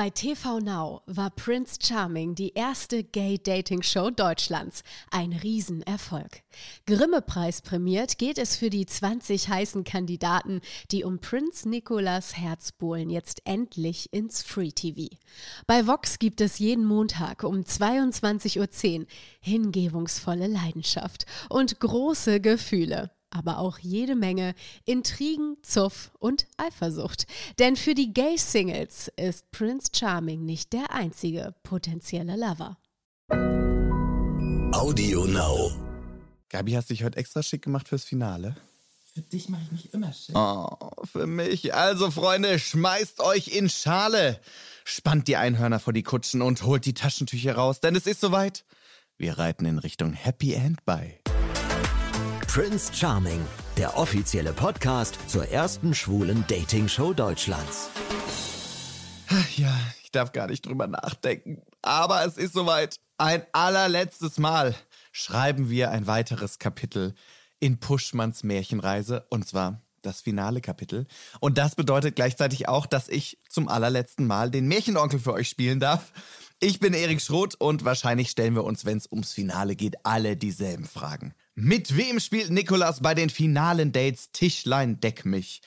Bei TV Now war Prince Charming die erste Gay-Dating-Show Deutschlands. Ein Riesenerfolg. Grimme-Preis prämiert geht es für die 20 heißen Kandidaten, die um Prinz Nicolas Herz bohlen, jetzt endlich ins Free TV. Bei Vox gibt es jeden Montag um 22.10 Uhr hingebungsvolle Leidenschaft und große Gefühle aber auch jede Menge Intrigen, Zuff und Eifersucht. Denn für die Gay-Singles ist Prince Charming nicht der einzige potenzielle Lover. Audio Now. Gabi, hast dich heute extra schick gemacht fürs Finale? Für dich mache ich mich immer schick. Oh, für mich. Also, Freunde, schmeißt euch in Schale. Spannt die Einhörner vor die Kutschen und holt die Taschentücher raus, denn es ist soweit. Wir reiten in Richtung Happy End bei. Prince Charming, der offizielle Podcast zur ersten schwulen Dating-Show Deutschlands. Ja, ich darf gar nicht drüber nachdenken. Aber es ist soweit. Ein allerletztes Mal schreiben wir ein weiteres Kapitel in Puschmanns Märchenreise. Und zwar das finale Kapitel. Und das bedeutet gleichzeitig auch, dass ich zum allerletzten Mal den Märchenonkel für euch spielen darf. Ich bin Erik Schroth und wahrscheinlich stellen wir uns, wenn es ums Finale geht, alle dieselben Fragen. Mit wem spielt Nikolas bei den finalen Dates Tischlein Deck mich?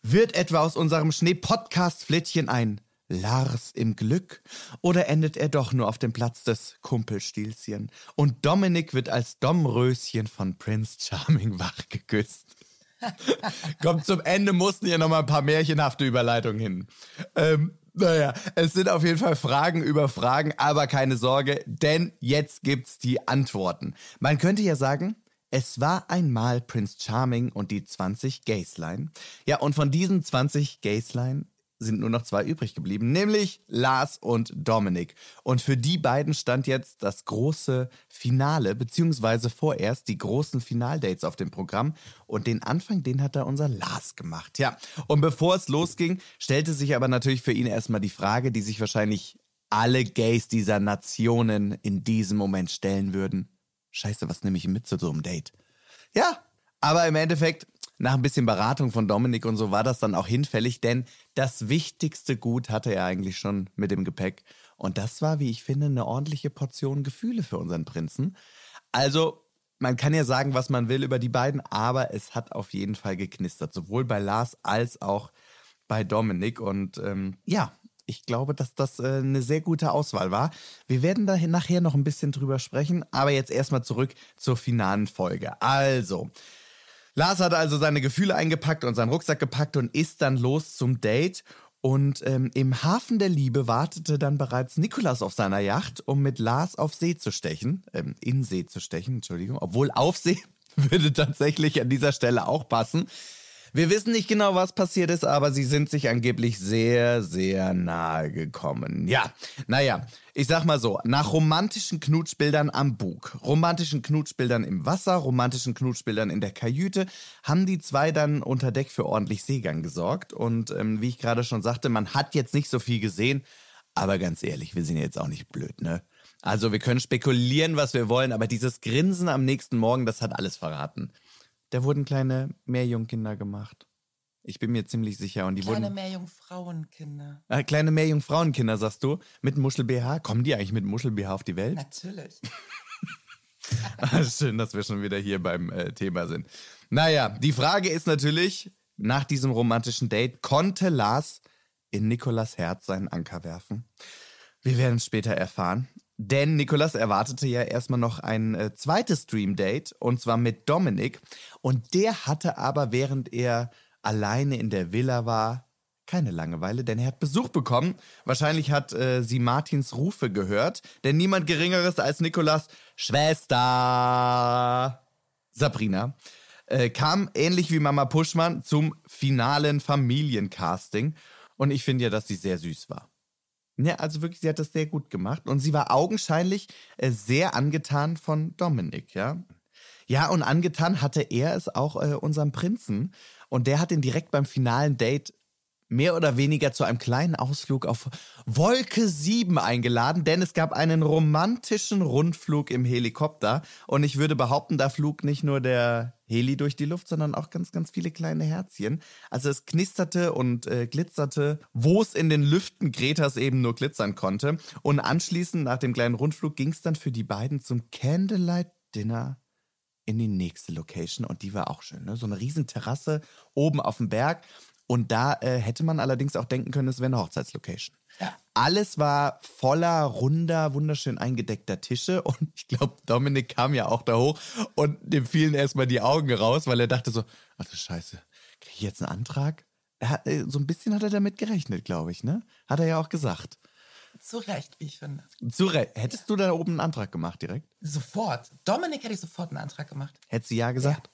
Wird etwa aus unserem Schnee-Podcast-Flittchen ein Lars im Glück? Oder endet er doch nur auf dem Platz des Kumpelstilzchen? Und Dominik wird als Domröschen von Prince Charming wachgeküsst. Kommt zum Ende mussten ja noch mal ein paar märchenhafte Überleitungen hin. Ähm, naja, es sind auf jeden Fall Fragen über Fragen, aber keine Sorge, denn jetzt gibt's die Antworten. Man könnte ja sagen, es war einmal Prince Charming und die 20 Gaysline. Ja, und von diesen 20 Gaysline sind nur noch zwei übrig geblieben, nämlich Lars und Dominic. Und für die beiden stand jetzt das große Finale, beziehungsweise vorerst die großen Finaldates auf dem Programm. Und den Anfang, den hat da unser Lars gemacht. Ja, und bevor es losging, stellte sich aber natürlich für ihn erstmal die Frage, die sich wahrscheinlich alle Gays dieser Nationen in diesem Moment stellen würden. Scheiße, was nehme ich mit zu so einem Date? Ja, aber im Endeffekt, nach ein bisschen Beratung von Dominik und so war das dann auch hinfällig, denn das wichtigste Gut hatte er eigentlich schon mit dem Gepäck. Und das war, wie ich finde, eine ordentliche Portion Gefühle für unseren Prinzen. Also, man kann ja sagen, was man will über die beiden, aber es hat auf jeden Fall geknistert, sowohl bei Lars als auch bei Dominik. Und ähm, ja, ich glaube, dass das äh, eine sehr gute Auswahl war. Wir werden da nachher noch ein bisschen drüber sprechen, aber jetzt erstmal zurück zur finalen Folge. Also, Lars hat also seine Gefühle eingepackt und seinen Rucksack gepackt und ist dann los zum Date. Und ähm, im Hafen der Liebe wartete dann bereits Nikolas auf seiner Yacht, um mit Lars auf See zu stechen, ähm, in See zu stechen, Entschuldigung, obwohl auf See würde tatsächlich an dieser Stelle auch passen. Wir wissen nicht genau, was passiert ist, aber sie sind sich angeblich sehr, sehr nahe gekommen. Ja, naja, ich sag mal so, nach romantischen Knutschbildern am Bug, romantischen Knutschbildern im Wasser, romantischen Knutschbildern in der Kajüte, haben die zwei dann unter Deck für ordentlich Seegang gesorgt. Und ähm, wie ich gerade schon sagte, man hat jetzt nicht so viel gesehen, aber ganz ehrlich, wir sind jetzt auch nicht blöd, ne? Also wir können spekulieren, was wir wollen, aber dieses Grinsen am nächsten Morgen, das hat alles verraten. Da wurden kleine Meerjungkinder gemacht. Ich bin mir ziemlich sicher. Und die kleine wurden. Meerjungfrauenkinder. Ah, kleine Meerjungfrauenkinder, sagst du? Mit Muschel-BH? Kommen die eigentlich mit Muschel-BH auf die Welt? Natürlich. Ah, schön, dass wir schon wieder hier beim äh, Thema sind. Naja, die Frage ist natürlich, nach diesem romantischen Date, konnte Lars in Nikolas Herz seinen Anker werfen? Wir werden es später erfahren. Denn Nikolas erwartete ja erstmal noch ein äh, zweites Stream-Date und zwar mit Dominik. Und der hatte aber, während er alleine in der Villa war, keine Langeweile, denn er hat Besuch bekommen. Wahrscheinlich hat äh, sie Martins Rufe gehört, denn niemand Geringeres als Nikolas Schwester Sabrina äh, kam ähnlich wie Mama Puschmann zum finalen Familiencasting. Und ich finde ja, dass sie sehr süß war. Ja, also wirklich, sie hat das sehr gut gemacht und sie war augenscheinlich äh, sehr angetan von Dominik, ja. Ja, und angetan hatte er es auch äh, unserem Prinzen und der hat ihn direkt beim finalen Date mehr oder weniger zu einem kleinen Ausflug auf Wolke 7 eingeladen, denn es gab einen romantischen Rundflug im Helikopter und ich würde behaupten, da flog nicht nur der Heli durch die Luft, sondern auch ganz, ganz viele kleine Herzchen. Also es knisterte und äh, glitzerte, wo es in den Lüften Gretas eben nur glitzern konnte. Und anschließend, nach dem kleinen Rundflug, ging es dann für die beiden zum Candlelight Dinner in die nächste Location. Und die war auch schön, ne? So eine riesen Terrasse oben auf dem Berg. Und da äh, hätte man allerdings auch denken können, es wäre eine Hochzeitslocation. Ja. Alles war voller, runder, wunderschön eingedeckter Tische. Und ich glaube, Dominik kam ja auch da hoch und dem fielen erstmal die Augen raus, weil er dachte so, ach du Scheiße, kriege ich jetzt einen Antrag? Hat, äh, so ein bisschen hat er damit gerechnet, glaube ich, ne? Hat er ja auch gesagt. Zu Recht, wie ich finde. Zu Recht. Hättest du da oben einen Antrag gemacht direkt? Sofort. Dominik hätte ich sofort einen Antrag gemacht. Hättest du ja gesagt?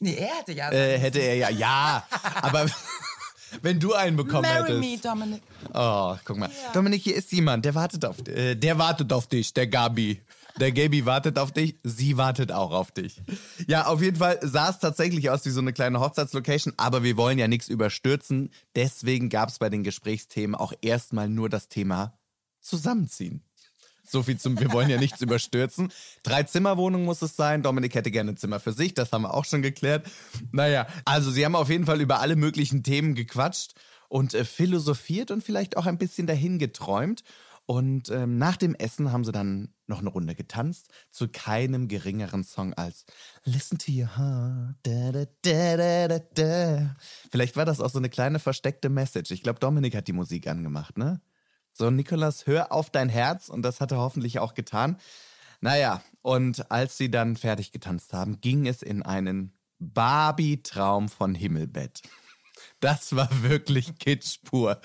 Nee, er hätte ja. Äh, hätte er ja, ja. aber wenn du einen bekommen Marry hättest. me, Dominik. Oh, guck mal. Dominik, hier ist jemand, der wartet auf äh, der wartet auf dich, der Gabi. Der Gabi wartet auf dich, sie wartet auch auf dich. Ja, auf jeden Fall sah es tatsächlich aus wie so eine kleine Hochzeitslocation, aber wir wollen ja nichts überstürzen. Deswegen gab es bei den Gesprächsthemen auch erstmal nur das Thema Zusammenziehen. So viel zum, wir wollen ja nichts überstürzen. Drei Zimmerwohnung muss es sein. Dominik hätte gerne ein Zimmer für sich, das haben wir auch schon geklärt. Naja, also sie haben auf jeden Fall über alle möglichen Themen gequatscht und äh, philosophiert und vielleicht auch ein bisschen dahin geträumt. Und ähm, nach dem Essen haben sie dann noch eine Runde getanzt zu keinem geringeren Song als Listen to your heart. Da, da, da. Vielleicht war das auch so eine kleine versteckte Message. Ich glaube, Dominik hat die Musik angemacht, ne? So, Nikolas, hör auf dein Herz und das hat er hoffentlich auch getan. Naja, und als sie dann fertig getanzt haben, ging es in einen Barbie-Traum von Himmelbett. Das war wirklich Kitsch pur.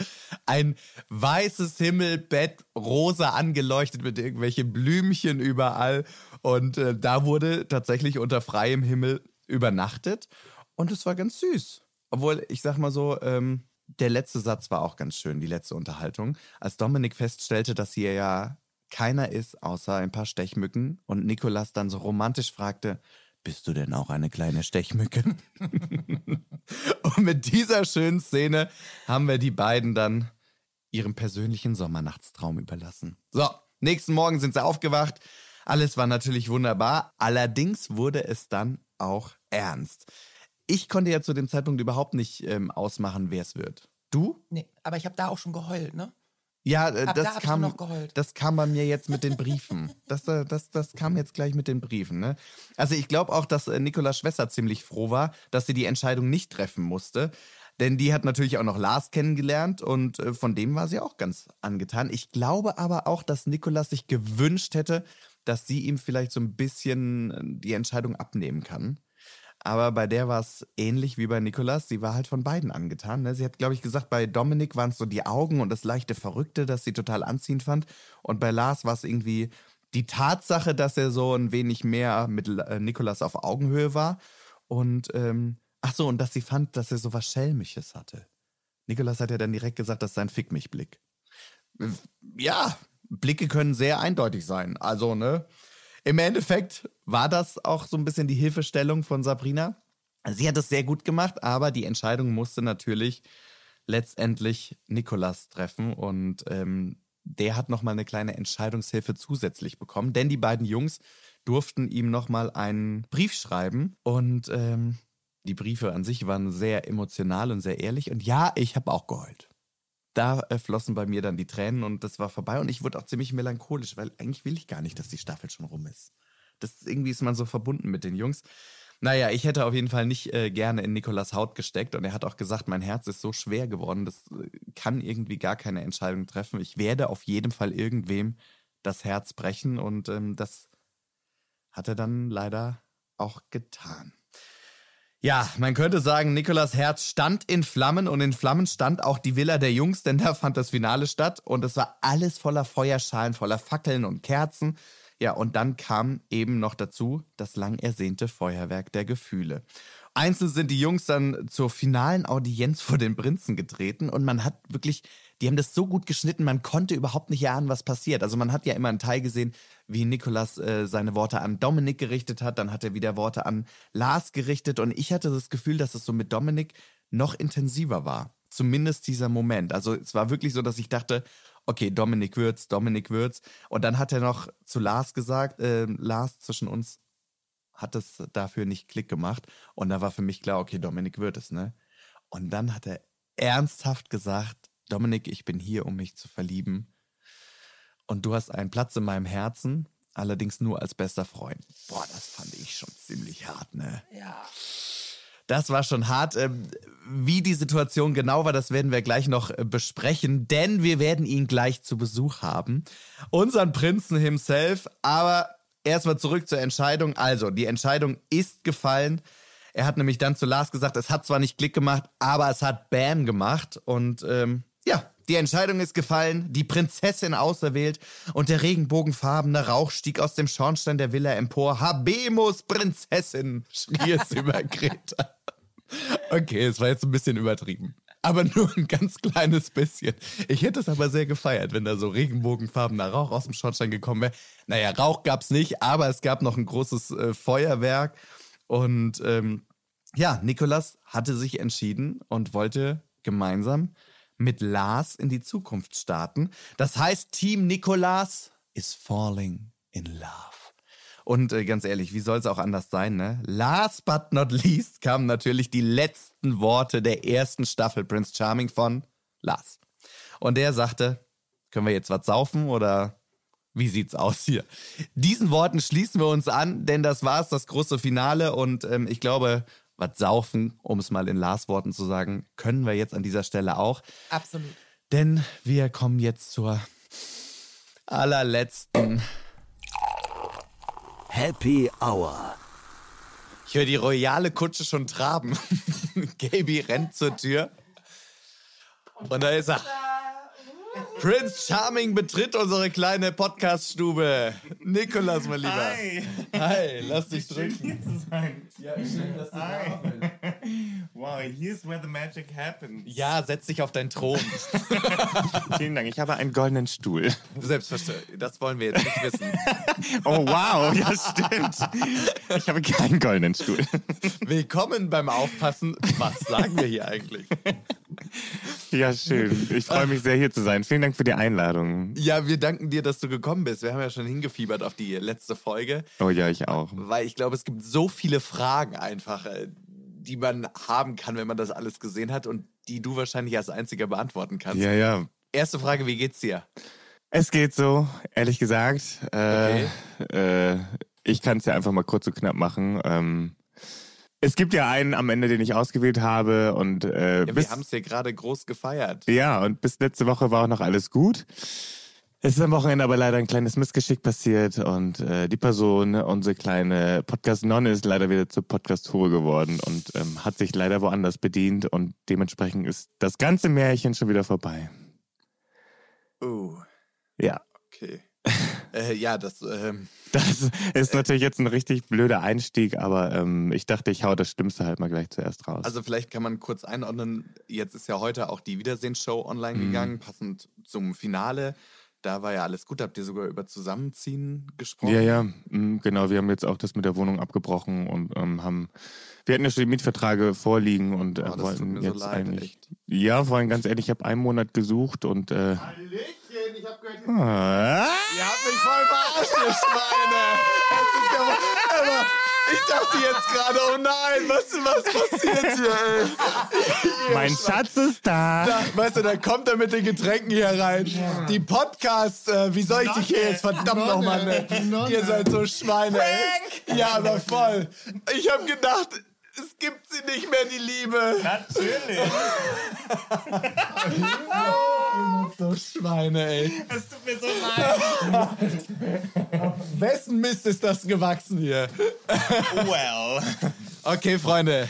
Ein weißes Himmelbett, rosa angeleuchtet mit irgendwelchen Blümchen überall. Und äh, da wurde tatsächlich unter freiem Himmel übernachtet. Und es war ganz süß. Obwohl, ich sag mal so, ähm, der letzte Satz war auch ganz schön, die letzte Unterhaltung. Als Dominik feststellte, dass hier ja keiner ist, außer ein paar Stechmücken, und Nikolas dann so romantisch fragte, bist du denn auch eine kleine Stechmücke? und mit dieser schönen Szene haben wir die beiden dann ihrem persönlichen Sommernachtstraum überlassen. So, nächsten Morgen sind sie aufgewacht. Alles war natürlich wunderbar. Allerdings wurde es dann auch ernst. Ich konnte ja zu dem Zeitpunkt überhaupt nicht ähm, ausmachen, wer es wird. Du? Nee, aber ich habe da auch schon geheult, ne? Ja, äh, da das ich kam, nur noch geheult. das kam bei mir jetzt mit den Briefen. Das, äh, das, das kam jetzt gleich mit den Briefen. Ne? Also ich glaube auch, dass äh, Nikolas Schwester ziemlich froh war, dass sie die Entscheidung nicht treffen musste. Denn die hat natürlich auch noch Lars kennengelernt und äh, von dem war sie auch ganz angetan. Ich glaube aber auch, dass Nikolas sich gewünscht hätte, dass sie ihm vielleicht so ein bisschen äh, die Entscheidung abnehmen kann. Aber bei der war es ähnlich wie bei Nikolas. Sie war halt von beiden angetan. Ne? Sie hat, glaube ich, gesagt, bei Dominik waren es so die Augen und das leichte Verrückte, das sie total anziehend fand. Und bei Lars war es irgendwie die Tatsache, dass er so ein wenig mehr mit äh, Nikolas auf Augenhöhe war. Und ähm, ach so, und dass sie fand, dass er so was Schelmisches hatte. Nikolas hat ja dann direkt gesagt, das ist sein Fick mich Blick. Ja, Blicke können sehr eindeutig sein. Also, ne? Im Endeffekt war das auch so ein bisschen die Hilfestellung von Sabrina. Sie hat es sehr gut gemacht, aber die Entscheidung musste natürlich letztendlich Nikolas treffen und ähm, der hat nochmal eine kleine Entscheidungshilfe zusätzlich bekommen, denn die beiden Jungs durften ihm nochmal einen Brief schreiben und ähm, die Briefe an sich waren sehr emotional und sehr ehrlich und ja, ich habe auch geheult. Da flossen bei mir dann die Tränen und das war vorbei und ich wurde auch ziemlich melancholisch, weil eigentlich will ich gar nicht, dass die Staffel schon rum ist. Das irgendwie ist man so verbunden mit den Jungs. Naja, ich hätte auf jeden Fall nicht äh, gerne in Nikolas Haut gesteckt und er hat auch gesagt, mein Herz ist so schwer geworden, das äh, kann irgendwie gar keine Entscheidung treffen. Ich werde auf jeden Fall irgendwem das Herz brechen und ähm, das hat er dann leider auch getan. Ja, man könnte sagen, Nikolas Herz stand in Flammen und in Flammen stand auch die Villa der Jungs, denn da fand das Finale statt und es war alles voller Feuerschalen, voller Fackeln und Kerzen. Ja, und dann kam eben noch dazu das lang ersehnte Feuerwerk der Gefühle. Einzeln sind die Jungs dann zur finalen Audienz vor den Prinzen getreten und man hat wirklich, die haben das so gut geschnitten, man konnte überhaupt nicht erahnen, was passiert. Also man hat ja immer einen Teil gesehen, wie Nikolas äh, seine Worte an Dominik gerichtet hat, dann hat er wieder Worte an Lars gerichtet und ich hatte das Gefühl, dass es so mit Dominik noch intensiver war. Zumindest dieser Moment. Also es war wirklich so, dass ich dachte, okay, Dominik Würz, Dominik Würz. Und dann hat er noch zu Lars gesagt, äh, Lars zwischen uns, hat es dafür nicht Klick gemacht. Und da war für mich klar, okay, Dominik wird es, ne? Und dann hat er ernsthaft gesagt, Dominik, ich bin hier, um mich zu verlieben. Und du hast einen Platz in meinem Herzen, allerdings nur als bester Freund. Boah, das fand ich schon ziemlich hart, ne? Ja. Das war schon hart. Ähm, Wie die Situation genau war, das werden wir gleich noch äh, besprechen, denn wir werden ihn gleich zu Besuch haben. Unseren Prinzen himself. Aber erstmal zurück zur Entscheidung. Also, die Entscheidung ist gefallen. Er hat nämlich dann zu Lars gesagt, es hat zwar nicht Klick gemacht, aber es hat Bam gemacht. Und ähm, ja, die Entscheidung ist gefallen, die Prinzessin auserwählt und der regenbogenfarbene Rauch stieg aus dem Schornstein der Villa empor. Habemus Prinzessin, schrie es über Greta. Okay, es war jetzt ein bisschen übertrieben. Aber nur ein ganz kleines bisschen. Ich hätte es aber sehr gefeiert, wenn da so regenbogenfarbener Rauch aus dem Schornstein gekommen wäre. Naja, Rauch gab es nicht, aber es gab noch ein großes äh, Feuerwerk. Und ähm, ja, Nikolas hatte sich entschieden und wollte gemeinsam mit Lars in die Zukunft starten. Das heißt, Team Nikolas is falling in love. Und äh, ganz ehrlich, wie soll es auch anders sein, ne? Last but not least kamen natürlich die letzten Worte der ersten Staffel Prince Charming von Lars. Und der sagte, können wir jetzt was saufen oder wie sieht's aus hier? Diesen Worten schließen wir uns an, denn das war's, das große Finale. Und ähm, ich glaube, was saufen, um es mal in Lars Worten zu sagen, können wir jetzt an dieser Stelle auch. Absolut. Denn wir kommen jetzt zur allerletzten. Happy Hour. Ich höre die royale Kutsche schon traben. Gaby rennt zur Tür. Und da ist er. Prince Charming betritt unsere kleine Podcast-Stube. Nikolas, mein Lieber. Hi. Hi, lass dich drücken. Hier zu sein. Ja, schön, dass du da bist. Wow, here's where the magic happens. Ja, setz dich auf deinen Thron. Vielen Dank. Ich habe einen goldenen Stuhl. Selbstverständlich. Das wollen wir jetzt nicht wissen. Oh wow, ja stimmt. Ich habe keinen goldenen Stuhl. Willkommen beim Aufpassen. Was sagen wir hier eigentlich? Ja, schön. Ich freue mich sehr, hier zu sein. Vielen Dank für die Einladung. Ja, wir danken dir, dass du gekommen bist. Wir haben ja schon hingefiebert auf die letzte Folge. Oh ja, ich auch. Weil ich glaube, es gibt so viele Fragen einfach, äh, die man haben kann, wenn man das alles gesehen hat und die du wahrscheinlich als einziger beantworten kannst. Ja, ja. Erste Frage, wie geht's dir? Es geht so, ehrlich gesagt. Äh, äh, ich kann es ja einfach mal kurz und knapp machen. Ähm, es gibt ja einen am Ende, den ich ausgewählt habe und äh, Ja, wir haben es hier gerade groß gefeiert. Ja, und bis letzte Woche war auch noch alles gut. Es ist am Wochenende aber leider ein kleines Missgeschick passiert und äh, die Person, unsere kleine Podcast-Nonne, ist leider wieder zur Podcast-Hure geworden und ähm, hat sich leider woanders bedient und dementsprechend ist das ganze Märchen schon wieder vorbei. Oh, Ja, okay. äh, ja, das, ähm, das ist natürlich jetzt ein richtig blöder Einstieg, aber ähm, ich dachte, ich hau das Schlimmste halt mal gleich zuerst raus. also vielleicht kann man kurz einordnen. Jetzt ist ja heute auch die Wiedersehensshow online Mhm. gegangen, passend zum Finale. Da war ja alles gut. Habt ihr sogar über Zusammenziehen gesprochen? Ja, ja, mm, genau. Wir haben jetzt auch das mit der Wohnung abgebrochen und ähm, haben, wir hatten ja schon die Mietverträge vorliegen und äh, Oh, das tut wollten mir so jetzt leid, eigentlich. echt. Ja, vor allem ganz ehrlich, ich habe einen Monat gesucht und äh, Hallöchen, ich hab gehört, ah, Ihr habt voll verarscht, ihr Schweine! Es ist ja wohl, aber ich dachte jetzt gerade, oh nein, was, was passiert hier, ey? mein Schatz ist da. Da, weißt du, da kommt er mit den Getränken hier rein. Die Podcast, äh, wie soll ich dich hier jetzt verdammt nochmal nennen? Ihr seid so Schweine, ey. Ja, aber voll. Ich hab gedacht, es gibt sie nicht mehr, die Liebe. Natürlich. So Schweine, ey. Es tut mir so leid. Wessen Mist ist das gewachsen hier? Well. Okay, Freunde.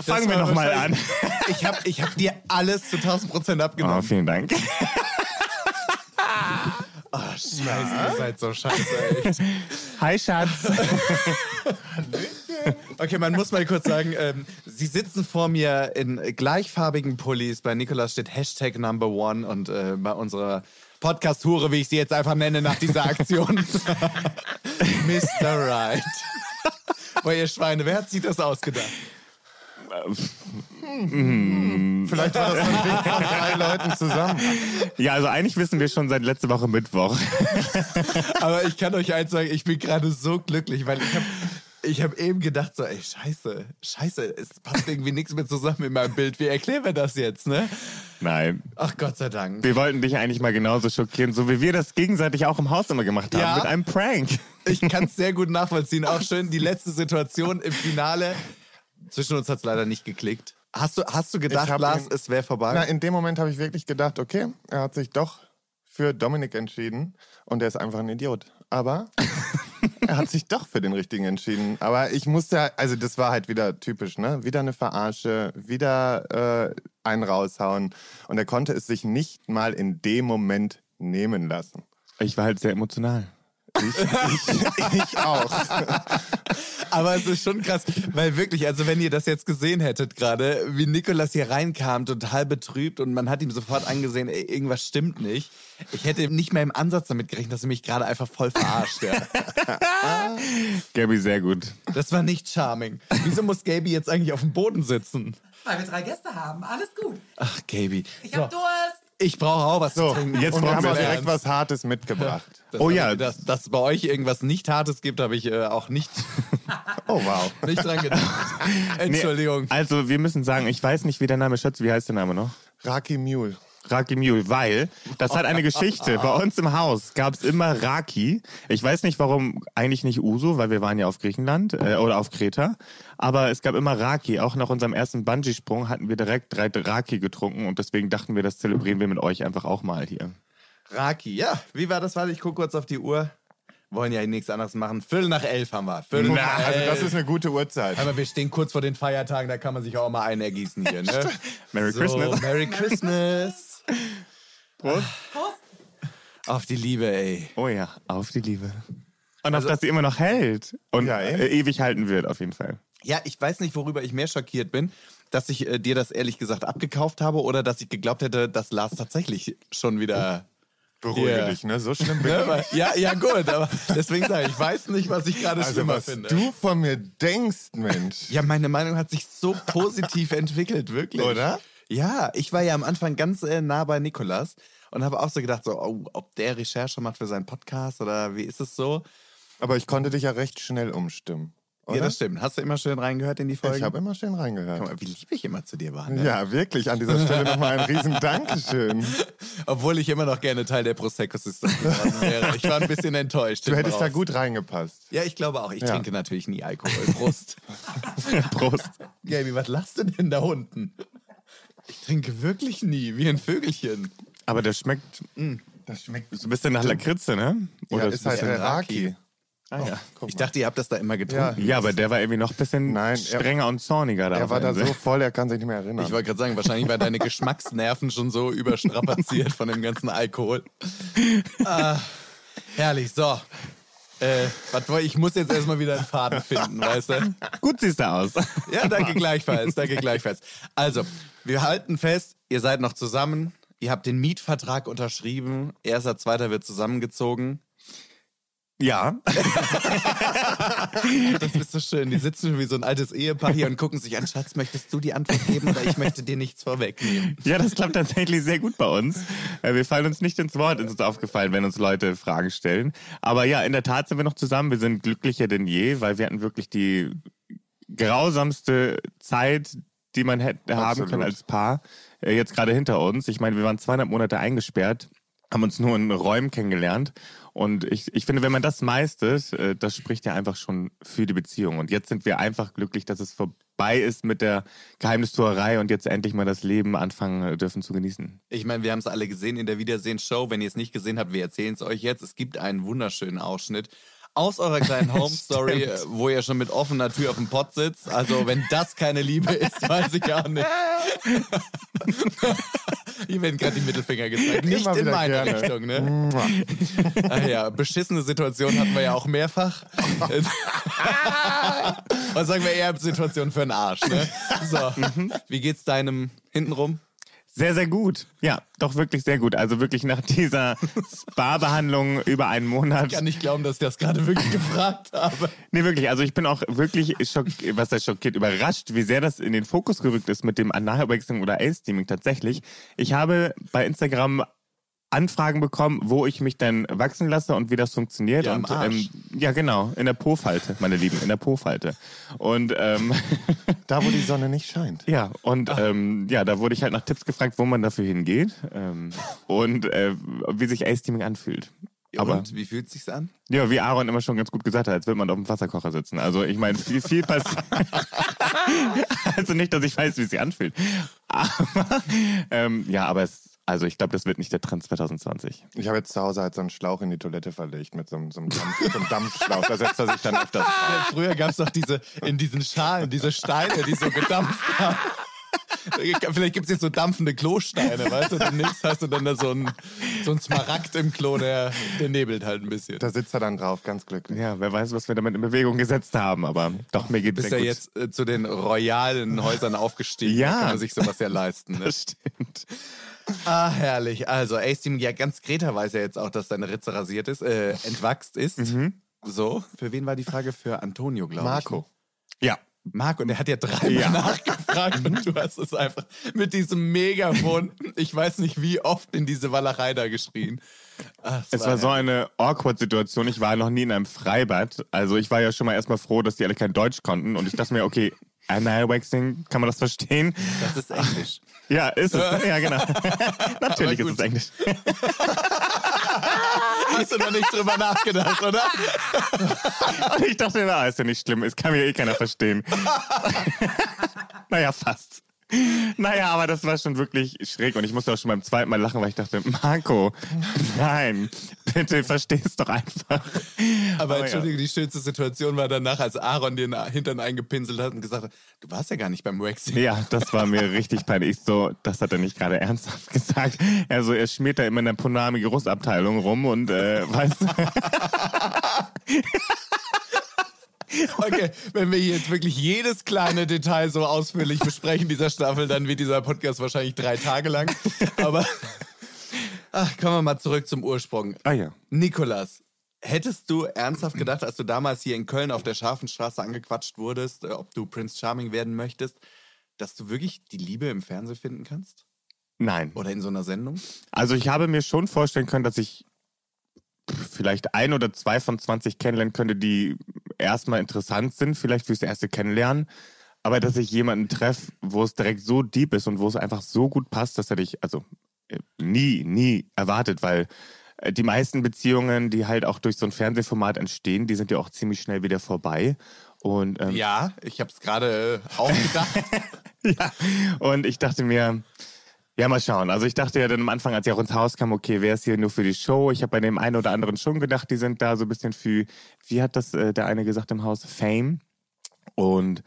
Fangen wir war noch mal an. Ich hab, ich hab dir alles zu 1000 Prozent Oh, abgenommen. vielen Dank. Oh, scheiße, ihr seid so scheiße, ey. Hi, Schatz. Okay, man muss mal kurz sagen, ähm, sie sitzen vor mir in gleichfarbigen Pullis. Bei Nikolas steht Hashtag Number One und äh, bei unserer Podcast-Hure, wie ich sie jetzt einfach nenne nach dieser Aktion, Mr. Right. Boah, ihr Schweine, wer hat sich das ausgedacht? Vielleicht war das ein Ding von drei Leuten zusammen. Ja, also eigentlich wissen wir schon seit letzter Woche Mittwoch. Aber ich kann euch eins sagen, ich bin gerade so glücklich, weil ich habe Ich habe eben gedacht so, ey, scheiße, scheiße, es passt irgendwie nichts mehr zusammen in meinem Bild. Wie erklären wir das jetzt, ne? Nein. Ach Gott sei Dank. Wir wollten dich eigentlich mal genauso schockieren, so wie wir das gegenseitig auch im Haus immer gemacht haben, Ja. mit einem Prank. Ich kann es sehr gut nachvollziehen. Auch schön die letzte Situation im Finale. Zwischen uns hat es leider nicht geklickt. Hast du, hast du gedacht, Lars, ihn- es wäre vorbei? Na, in dem Moment habe ich wirklich gedacht, okay, er hat sich doch für Dominik entschieden und er ist einfach ein Idiot. Aber er hat sich doch für den richtigen entschieden. Aber ich musste, also das war halt wieder typisch, ne? Wieder eine Verarsche, wieder äh, einen raushauen. Und er konnte es sich nicht mal in dem Moment nehmen lassen. Ich war halt sehr emotional. Ich, ich, ich auch. Aber es ist schon krass, weil wirklich, also wenn ihr das jetzt gesehen hättet gerade, wie Nikolas hier reinkam, total betrübt und man hat ihm sofort angesehen, ey, irgendwas stimmt nicht. Ich hätte nicht mehr im Ansatz damit gerechnet, dass er mich gerade einfach voll verarscht. Ja. Gabi, sehr gut. Das war nicht charming. Wieso muss Gaby jetzt eigentlich auf dem Boden sitzen? Weil wir drei Gäste haben. Alles gut. Ach, Gaby. Ich hab Durst. Ich brauche auch was So, zu trinken. jetzt und wir brauchen haben wir auch direkt Ernst. was Hartes mitgebracht. Das Oh ja. Dass, dass es bei euch irgendwas nicht Hartes gibt, habe ich äh, auch nicht, Oh, wow. nicht dran gedacht. Entschuldigung. Also, wir müssen sagen, ich weiß nicht, wie der Name Schatz, wie heißt der Name noch? Raki Mule. Raki Mule, weil das hat eine Geschichte. Bei uns im Haus gab es immer Raki. Ich weiß nicht, warum eigentlich nicht Uso, weil wir waren ja auf Griechenland äh, oder auf Kreta. Aber es gab immer Raki. Auch nach unserem ersten Bungee-Sprung hatten wir direkt drei Raki getrunken und deswegen dachten wir, das zelebrieren wir mit euch einfach auch mal hier. Raki, ja. Wie war das? Warte, ich gucke kurz auf die Uhr. Wollen ja nichts anderes machen. Viertel nach elf haben wir. Viertel nach Also elf. das ist eine gute Uhrzeit. Aber wir stehen kurz vor den Feiertagen, da kann man sich auch mal einen ergießen hier, ne? Merry so, Christmas. Merry Christmas. Prost. Auf die Liebe, ey. Oh ja, auf die Liebe. Und auf dass sie immer noch hält und Ja, äh, ewig halten wird, auf jeden Fall. Ja, ich weiß nicht, worüber ich mehr schockiert bin, dass ich äh, dir das ehrlich gesagt abgekauft habe oder dass ich geglaubt hätte, dass Lars tatsächlich schon wieder. Beruhige Ja. dich, ne? So schlimm bin Ne, ich. ja, ja, gut, aber deswegen sage ich, ich weiß nicht, was ich gerade Also schlimmer was finde. du von mir denkst, Mensch. Ja, meine Meinung hat sich so positiv entwickelt, wirklich. Oder? Ja, ich war ja am Anfang ganz äh, nah bei Nikolas und habe auch so gedacht, so, oh, ob der Recherche macht für seinen Podcast oder wie ist es so? Aber ich konnte dich ja recht schnell umstimmen. Oder? Ja, das stimmt. Hast du immer schön reingehört in die Folge? ich habe immer schön reingehört. Mal, wie lieb ich immer zu dir war. Ne? Ja, wirklich. An dieser Stelle nochmal ein riesen Dankeschön. Obwohl ich immer noch gerne Teil der Prosecco-System geworden wäre. Ich war ein bisschen enttäuscht. Du hättest da raus. gut reingepasst. Ja, ich glaube auch. Ich Ja. trinke natürlich nie Alkohol. Prost. Prost. Gaby, was lachst du denn da unten? Ich trinke wirklich nie, wie ein Vögelchen. Aber der schmeckt Das schmeckt. so ein bisschen nach Lakritze, ne? Ja, Oder ist halt Raki. Ah, ja. Guck Ich mal. dachte, ihr habt das da immer getrunken. ja, aber der war irgendwie noch ein bisschen Nein, er- strenger und zorniger da. er war da so voll, er kann sich nicht mehr erinnern. Ich wollte gerade sagen, wahrscheinlich waren deine Geschmacksnerven schon so überstrapaziert von dem ganzen Alkohol. Ah, herrlich, so. Äh, was ich muss jetzt erstmal wieder einen Faden finden, weißt du? Gut siehst du aus. Ja, danke gleichfalls, danke gleichfalls. Also, wir halten fest, ihr seid noch zusammen, ihr habt den Mietvertrag unterschrieben, erster, zweiter wird zusammengezogen. Ja. Das ist so schön. Die sitzen wie so ein altes Ehepaar hier und gucken sich an, Schatz, möchtest du die Antwort geben oder ich möchte dir nichts vorwegnehmen? Ja, das klappt tatsächlich sehr gut bei uns. Äh, Wir fallen uns nicht ins Wort, ist uns aufgefallen, wenn uns Leute Fragen stellen. Aber ja, in der Tat sind wir noch zusammen. Wir sind glücklicher denn je, weil wir hatten wirklich die grausamste Zeit, die man hätte haben Absolut. können als Paar, äh, jetzt gerade hinter uns. Ich meine, wir waren zweieinhalb Monate eingesperrt, haben uns nur in Räumen kennengelernt. Und ich, ich finde, wenn man das meistert, äh, das spricht ja einfach schon für die Beziehung. Und jetzt sind wir einfach glücklich, dass es vorbei ist mit der Geheimnistuerei und jetzt endlich mal das Leben anfangen äh, dürfen zu genießen. Ich meine, wir haben es alle gesehen in der Wiedersehen-Show. Wenn ihr es nicht gesehen habt, wir erzählen es euch jetzt. Es gibt einen wunderschönen Ausschnitt aus eurer kleinen Home Story, äh, wo ihr schon mit offener Tür auf dem Pott sitzt. Also, wenn das keine Liebe ist, weiß ich auch nicht. Hier werden gerade die Mittelfinger gezeigt. Nicht in meine gerne. Richtung, ne? Ach ja, beschissene Situation hatten wir ja auch mehrfach. Was sagen wir eher Situation für einen Arsch, ne? So, wie geht's deinem hintenrum? Sehr, sehr gut. Ja, doch wirklich sehr gut. Also wirklich nach dieser Spa-Behandlung über einen Monat. Ich kann nicht glauben, dass ich das gerade wirklich gefragt habe. Nee, wirklich. Also ich bin auch wirklich schockiert, was heißt schockiert, überrascht, wie sehr das in den Fokus gerückt ist mit dem Analwechseln oder Ace-Steaming tatsächlich. Ich habe bei Instagram Anfragen bekommen, wo ich mich denn wachsen lasse und wie das funktioniert. Ja, und Arsch. ja, genau, in der Po-Falte, meine Lieben, in der Po-Falte. Und ähm, Da, wo die Sonne nicht scheint. ja, und ähm, ja, da wurde ich halt nach Tipps gefragt, wo man dafür hingeht ähm, und äh, wie sich Ace-Teaming anfühlt. Aber Und wie fühlt es sich an? ja, wie Aaron immer schon ganz gut gesagt hat, als würde man auf dem Wasserkocher sitzen. Also ich meine, viel, viel passiert. also nicht, dass ich weiß, wie es sich anfühlt. Aber ähm, ja, aber es, also ich glaube, das wird nicht der Trend 2020. Ich habe jetzt zu Hause halt so einen Schlauch in die Toilette verlegt mit so einem, so einem, Dampf, so einem Dampfschlauch. Da setzt er sich dann öfters Ja, früher gab es doch diese, in diesen Schalen, diese Steine, die so gedampft haben. Vielleicht gibt es jetzt so dampfende Klosteine, weißt du? Demnächst hast du dann da so einen so einen Smaragd im Klo, der, der nebelt halt ein bisschen. Da sitzt er dann drauf, ganz glücklich. Ja, wer weiß, was wir damit in Bewegung gesetzt haben, aber doch, mir geht's bist sehr ja gut. jetzt äh, zu den royalen Häusern aufgestiegen. Ja. Da kann man sich sowas ja leisten. Ne? Das stimmt. Ah, herrlich. Also, Ace-Team, ja, ganz Greta weiß ja jetzt auch, dass deine Ritze rasiert ist, äh, entwachst ist. So. Für wen war die Frage? Für Antonio, glaube ich. Marco. Ja. Marco, und er hat ja dreimal Ja. nachgefragt und du hast es einfach mit diesem Megafon, ich weiß nicht wie oft, in diese Wallerei da geschrien. Ah, Es war so eine awkward Situation. Ich war noch nie in einem Freibad. Also ich war ja schon mal erstmal froh, dass die alle kein Deutsch konnten. Und ich dachte mir, okay, Anal Waxing, kann man das verstehen? Das ist Englisch. Ja, ist es. Ja, genau. Natürlich ist es Englisch. Hast du noch nicht drüber nachgedacht, oder? Und ich dachte, na, ist ja nicht schlimm. Es kann mir eh keiner verstehen. naja, fast. Naja, aber das war schon wirklich schräg und ich musste auch schon beim zweiten Mal lachen, weil ich dachte, Marco, nein, bitte versteh's doch einfach. Aber ja. entschuldige, die schönste Situation war danach, als Aaron den Hintern eingepinselt hat und gesagt hat, du warst ja gar nicht beim Waxing. Ja, das war mir richtig peinlich. Ich so, das hat er nicht gerade ernsthaft gesagt. Er so, er schmiert da immer in der Ponami-Geruchsabteilung rum und äh, weißt du, Okay, wenn wir jetzt wirklich jedes kleine Detail so ausführlich besprechen dieser Staffel, dann wird dieser Podcast wahrscheinlich drei Tage lang. Aber ach, kommen wir mal zurück zum Ursprung. ah ja. Nikolas, hättest du ernsthaft gedacht, als du damals hier in Köln auf der Scharfenstraße angequatscht wurdest, äh, ob du Prince Charming werden möchtest, dass du wirklich die Liebe im Fernsehen finden kannst? Nein. Oder in so einer Sendung? Also ich habe mir schon vorstellen können, dass ich vielleicht ein oder zwei von 20 kennenlernen könnte, die erstmal interessant sind, vielleicht fürs erste Kennenlernen. Aber dass ich jemanden treffe, wo es direkt so deep ist und wo es einfach so gut passt, das hätte ich also äh, nie, nie erwartet, weil äh, die meisten Beziehungen, die halt auch durch so ein Fernsehformat entstehen, die sind ja auch ziemlich schnell wieder vorbei. Und ähm, Ja, ich habe es gerade äh, auch gedacht. ja. Und ich dachte mir, ja, mal schauen. Also ich dachte ja dann am Anfang, als ich auch ins Haus kam, okay, wer ist hier nur für die Show? Ich habe bei dem einen oder anderen schon gedacht, die sind da so ein bisschen für, wie hat das äh, der eine gesagt im Haus, Fame. Und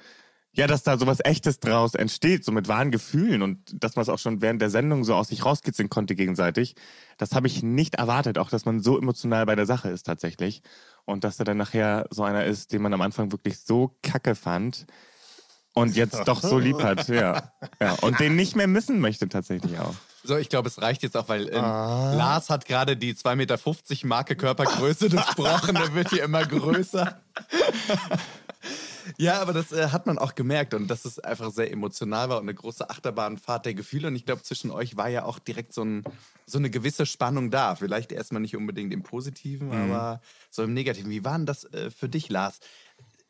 ja, dass da sowas Echtes draus entsteht, so mit wahren Gefühlen und dass man es auch schon während der Sendung so aus sich rauskitzeln konnte gegenseitig, das habe ich nicht erwartet, auch dass man so emotional bei der Sache ist tatsächlich. Und dass er dann nachher so einer ist, den man am Anfang wirklich so kacke fand und jetzt doch so lieb hat, ja. ja. Und den nicht mehr missen möchte tatsächlich auch. So, ich glaube, es reicht jetzt auch, weil ähm, Lars hat gerade die 2,50 Meter Marke Körpergröße durchbrochen. Der wird hier immer größer. ja, aber das äh, hat man auch gemerkt und dass es einfach sehr emotional war und eine große Achterbahnfahrt der Gefühle. Und ich glaube, zwischen euch war ja auch direkt so, ein, so eine gewisse Spannung da. Vielleicht erstmal nicht unbedingt im Positiven, aber so im Negativen. Wie war denn das äh, für dich, Lars?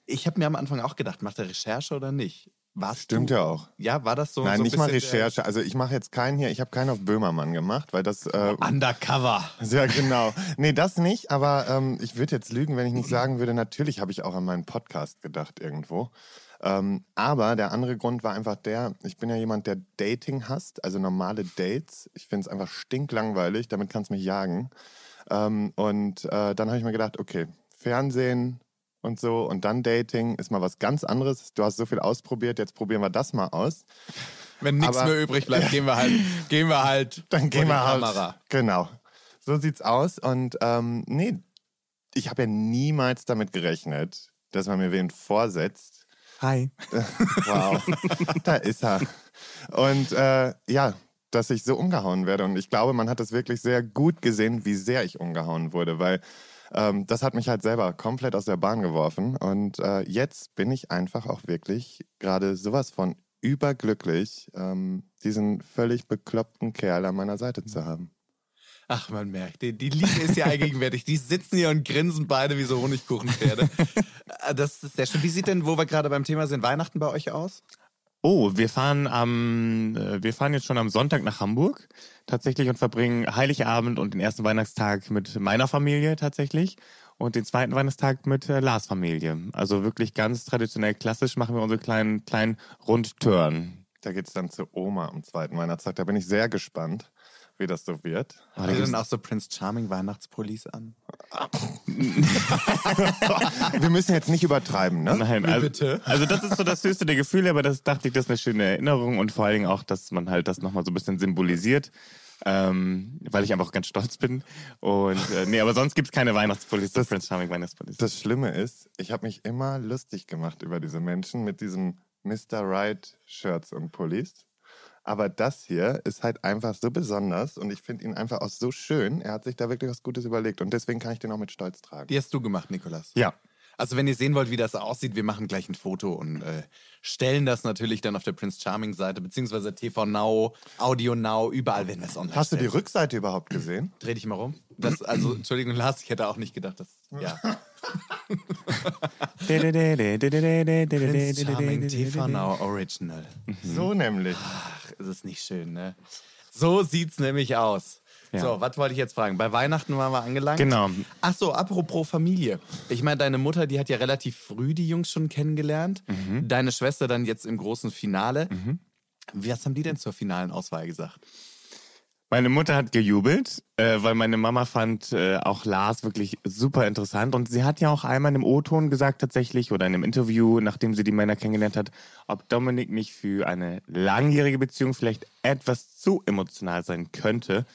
Ich habe mir am Anfang auch gedacht, macht er Recherche oder nicht? Warst Stimmt du, ja auch. Ja, war das so? Nein, so nicht mal Recherche. Also ich mache jetzt keinen hier, ich habe keinen auf Böhmermann gemacht, weil das... Äh, Undercover. Ja, genau. Nee, das nicht, aber ähm, ich würde jetzt lügen, wenn ich nicht sagen würde, natürlich habe ich auch an meinen Podcast gedacht irgendwo. Ähm, aber der andere Grund war einfach der, ich bin ja jemand, der Dating hasst, also normale Dates. Ich finde es einfach stinklangweilig, damit kannst du mich jagen. Ähm, und äh, dann habe ich mir gedacht, okay, Fernsehen und so und dann Dating ist mal was ganz anderes. Du hast so viel ausprobiert, jetzt probieren wir das mal aus. Wenn nichts mehr übrig bleibt, gehen wir halt, gehen wir halt Dann gehen die wir halt. Kamera. Genau. So sieht's aus. Und ähm, nee, ich habe ja niemals damit gerechnet, dass man mir wen vorsetzt. Hi. Wow, da ist er. Und äh, ja, dass ich so umgehauen werde. Und ich glaube, man hat es wirklich sehr gut gesehen, wie sehr ich umgehauen wurde, weil ähm, das hat mich halt selber komplett aus der Bahn geworfen. Und äh, jetzt bin ich einfach auch wirklich gerade sowas von überglücklich, ähm, diesen völlig bekloppten Kerl an meiner Seite zu haben. Ach, man merkt, die, die Liebe ist ja allgegenwärtig. Die sitzen hier und grinsen beide wie so Honigkuchenpferde. Äh, das ist sehr schön. Wie sieht denn, wo wir gerade beim Thema sind, Weihnachten bei euch aus? Oh, wir fahren am, äh, wir fahren jetzt schon am Sonntag nach Hamburg tatsächlich und verbringen Heiligabend und den ersten Weihnachtstag mit meiner Familie tatsächlich und den zweiten Weihnachtstag mit äh, Lars Familie. Also wirklich ganz traditionell klassisch machen wir unsere kleinen, kleinen Rundtouren. Da geht es dann zu Oma am zweiten Weihnachtstag. Da bin ich sehr gespannt, wie das so wird. Habt ihr denn auch so Prince Charming Weihnachtspullis an? Wir müssen jetzt nicht übertreiben, ne? Nein, also, bitte? also das ist so das höchste der Gefühle, aber das dachte ich, das ist eine schöne Erinnerung und vor allen Dingen auch, dass man halt das nochmal so ein bisschen symbolisiert. Ähm, weil ich einfach ganz stolz bin. Und äh, nee, aber sonst gibt es keine Weihnachtspullis, das Prince Charming Weihnachtspullis. Das Schlimme ist, ich habe mich immer lustig gemacht über diese Menschen mit diesen Mr. Right Shirts und Pullis. Aber das hier ist halt einfach so besonders und ich finde ihn einfach auch so schön. Er hat sich da wirklich was Gutes überlegt und deswegen kann ich den auch mit Stolz tragen. Die hast du gemacht, Nikolas. Ja. Also wenn ihr sehen wollt, wie das aussieht, wir machen gleich ein Foto und äh, stellen das natürlich dann auf der Prince Charming Seite, beziehungsweise TV Now, Audio Now, überall werden wir es online Hast du die. Rückseite überhaupt gesehen? Dreh dich mal rum. Das, also, Entschuldigung, Lars, ich hätte auch nicht gedacht, dass. Ja. Prince Charming TV Now Original. So nämlich. Ach, ist es nicht schön, ne? So sieht's nämlich aus. Ja. So, was wollte ich jetzt fragen? Bei Weihnachten waren wir angelangt. Genau. Ach so, apropos Familie. Ich meine, deine Mutter, die hat ja relativ früh die Jungs schon kennengelernt. Mhm. Deine Schwester dann jetzt im großen Finale. Was haben die denn zur finalen Auswahl gesagt? Meine Mutter hat gejubelt, äh, weil meine Mama fand äh, auch Lars wirklich super interessant. Und sie hat ja auch einmal in einem O-Ton gesagt tatsächlich oder in einem Interview, nachdem sie die Männer kennengelernt hat, ob Dominik nicht für eine langjährige Beziehung vielleicht etwas zu emotional sein könnte.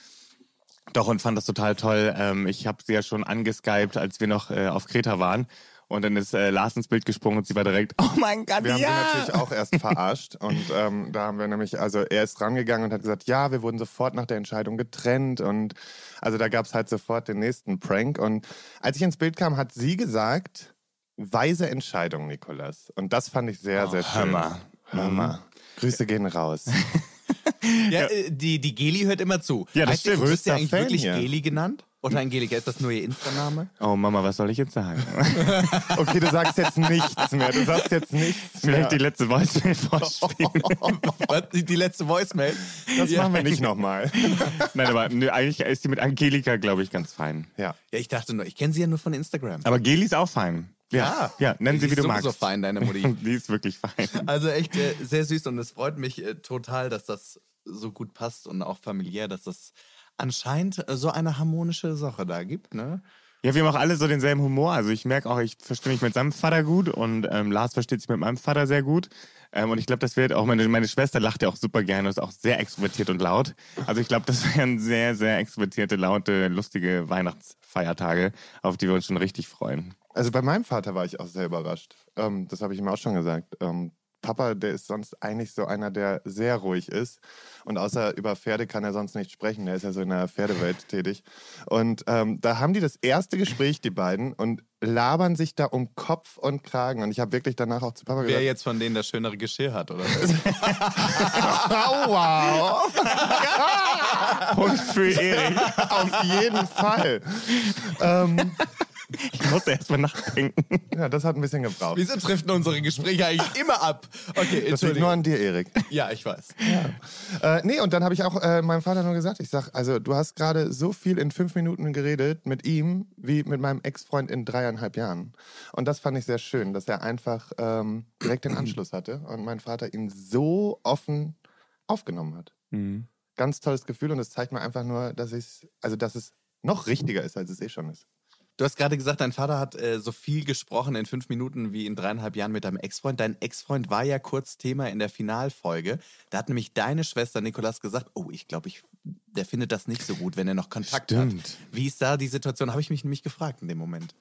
Doch und fand das total toll. Ähm, ich habe sie ja schon angeskypt, als wir noch äh, auf Kreta waren. Und dann ist äh, Lars ins Bild gesprungen und sie war direkt, oh mein Gott, Wir haben ja! sie natürlich auch erst verarscht und ähm, da haben wir nämlich, also er ist rangegangen und hat gesagt, ja, wir wurden sofort nach der Entscheidung getrennt und also da gab es halt sofort den nächsten Prank und als ich ins Bild kam, hat sie gesagt, weise Entscheidung, Nikolas. Und das fand ich sehr, sehr schön. Hammer. Hör mal. Grüße gehen raus. Ja, äh, die, die Geli hört immer zu. Ja, das heißt stimmt. Ist Größter eigentlich Fan wirklich hier. Geli genannt? Oder Angelika, ist das nur ihr Insta-Name? Oh Mama, was soll ich jetzt sagen? Okay, du sagst jetzt nichts mehr. Du sagst jetzt nichts mehr. Vielleicht die letzte Voicemail vorspielen. Was? Die, letzte Voicemail? Das machen wir nicht nochmal. Nein, aber nö, eigentlich ist die mit Angelika, glaube ich, ganz fein. Ja. Ja, ich dachte nur, ich kenne sie ja nur von Instagram. Aber Geli ist auch fein. Ja, ja, nenn Die sie, wie ist du magst. fein, deine Mutti. Die ist wirklich fein. Also echt äh, sehr süß und es freut mich äh, total, dass das so gut passt und auch familiär, dass das anscheinend äh, so eine harmonische Sache da gibt, ne? Ja, wir haben auch alle so denselben Humor. Also ich merke auch, ich verstehe mich mit seinem Vater gut und ähm, Lars versteht sich mit meinem Vater sehr gut. Ähm, und ich glaube, das wird auch, meine, meine Schwester lacht ja auch super gerne und ist auch sehr extrovertiert und laut. Also ich glaube, das wären sehr, sehr extrovertierte, laute, lustige Weihnachtsfeiertage, auf die wir uns schon richtig freuen. Also bei meinem Vater war ich auch sehr überrascht. Ähm, das habe ich ihm auch schon gesagt. Ähm, Papa, der ist sonst eigentlich so einer, der sehr ruhig ist. Und außer über Pferde kann er sonst nicht sprechen. Der ist ja so in der Pferdewelt tätig. Und ähm, da haben die das erste Gespräch, die beiden, und labern sich da um Kopf und Kragen. Und ich habe wirklich danach auch zu Papa Wer gesagt, jetzt von denen das schönere Geschirr hat, oder? was? wow, Punkt für Erik. auf jeden Fall. ähm, Ich muss erst mal nachdenken. ja, das hat ein bisschen gebraucht. Wieso trifft unsere Gespräche eigentlich immer ab? Okay, Das liegt nur an dir, Erik. Ja, ich weiß. Äh, nee, und dann habe ich auch äh, meinem Vater nur gesagt, ich sag, also du hast gerade so viel in fünf Minuten geredet mit ihm wie mit meinem Ex-Freund in dreieinhalb Jahren. Und das fand ich sehr schön, dass er einfach ähm, direkt den Anschluss hatte und mein Vater ihn so offen aufgenommen hat. Ganz tolles Gefühl und es zeigt mir einfach nur, dass ich also dass es noch richtiger ist, als es eh schon ist. Du hast gerade gesagt, dein Vater hat äh, so viel gesprochen in fünf Minuten wie in dreieinhalb Jahren mit deinem Ex-Freund. Dein Ex-Freund war ja kurz Thema in der Finalfolge. Da hat nämlich deine Schwester Nikolas gesagt, oh, ich glaube, ich, der findet das nicht so gut, wenn er noch Kontakt hat. Stimmt. Wie ist da die Situation? Habe ich mich nämlich gefragt in dem Moment.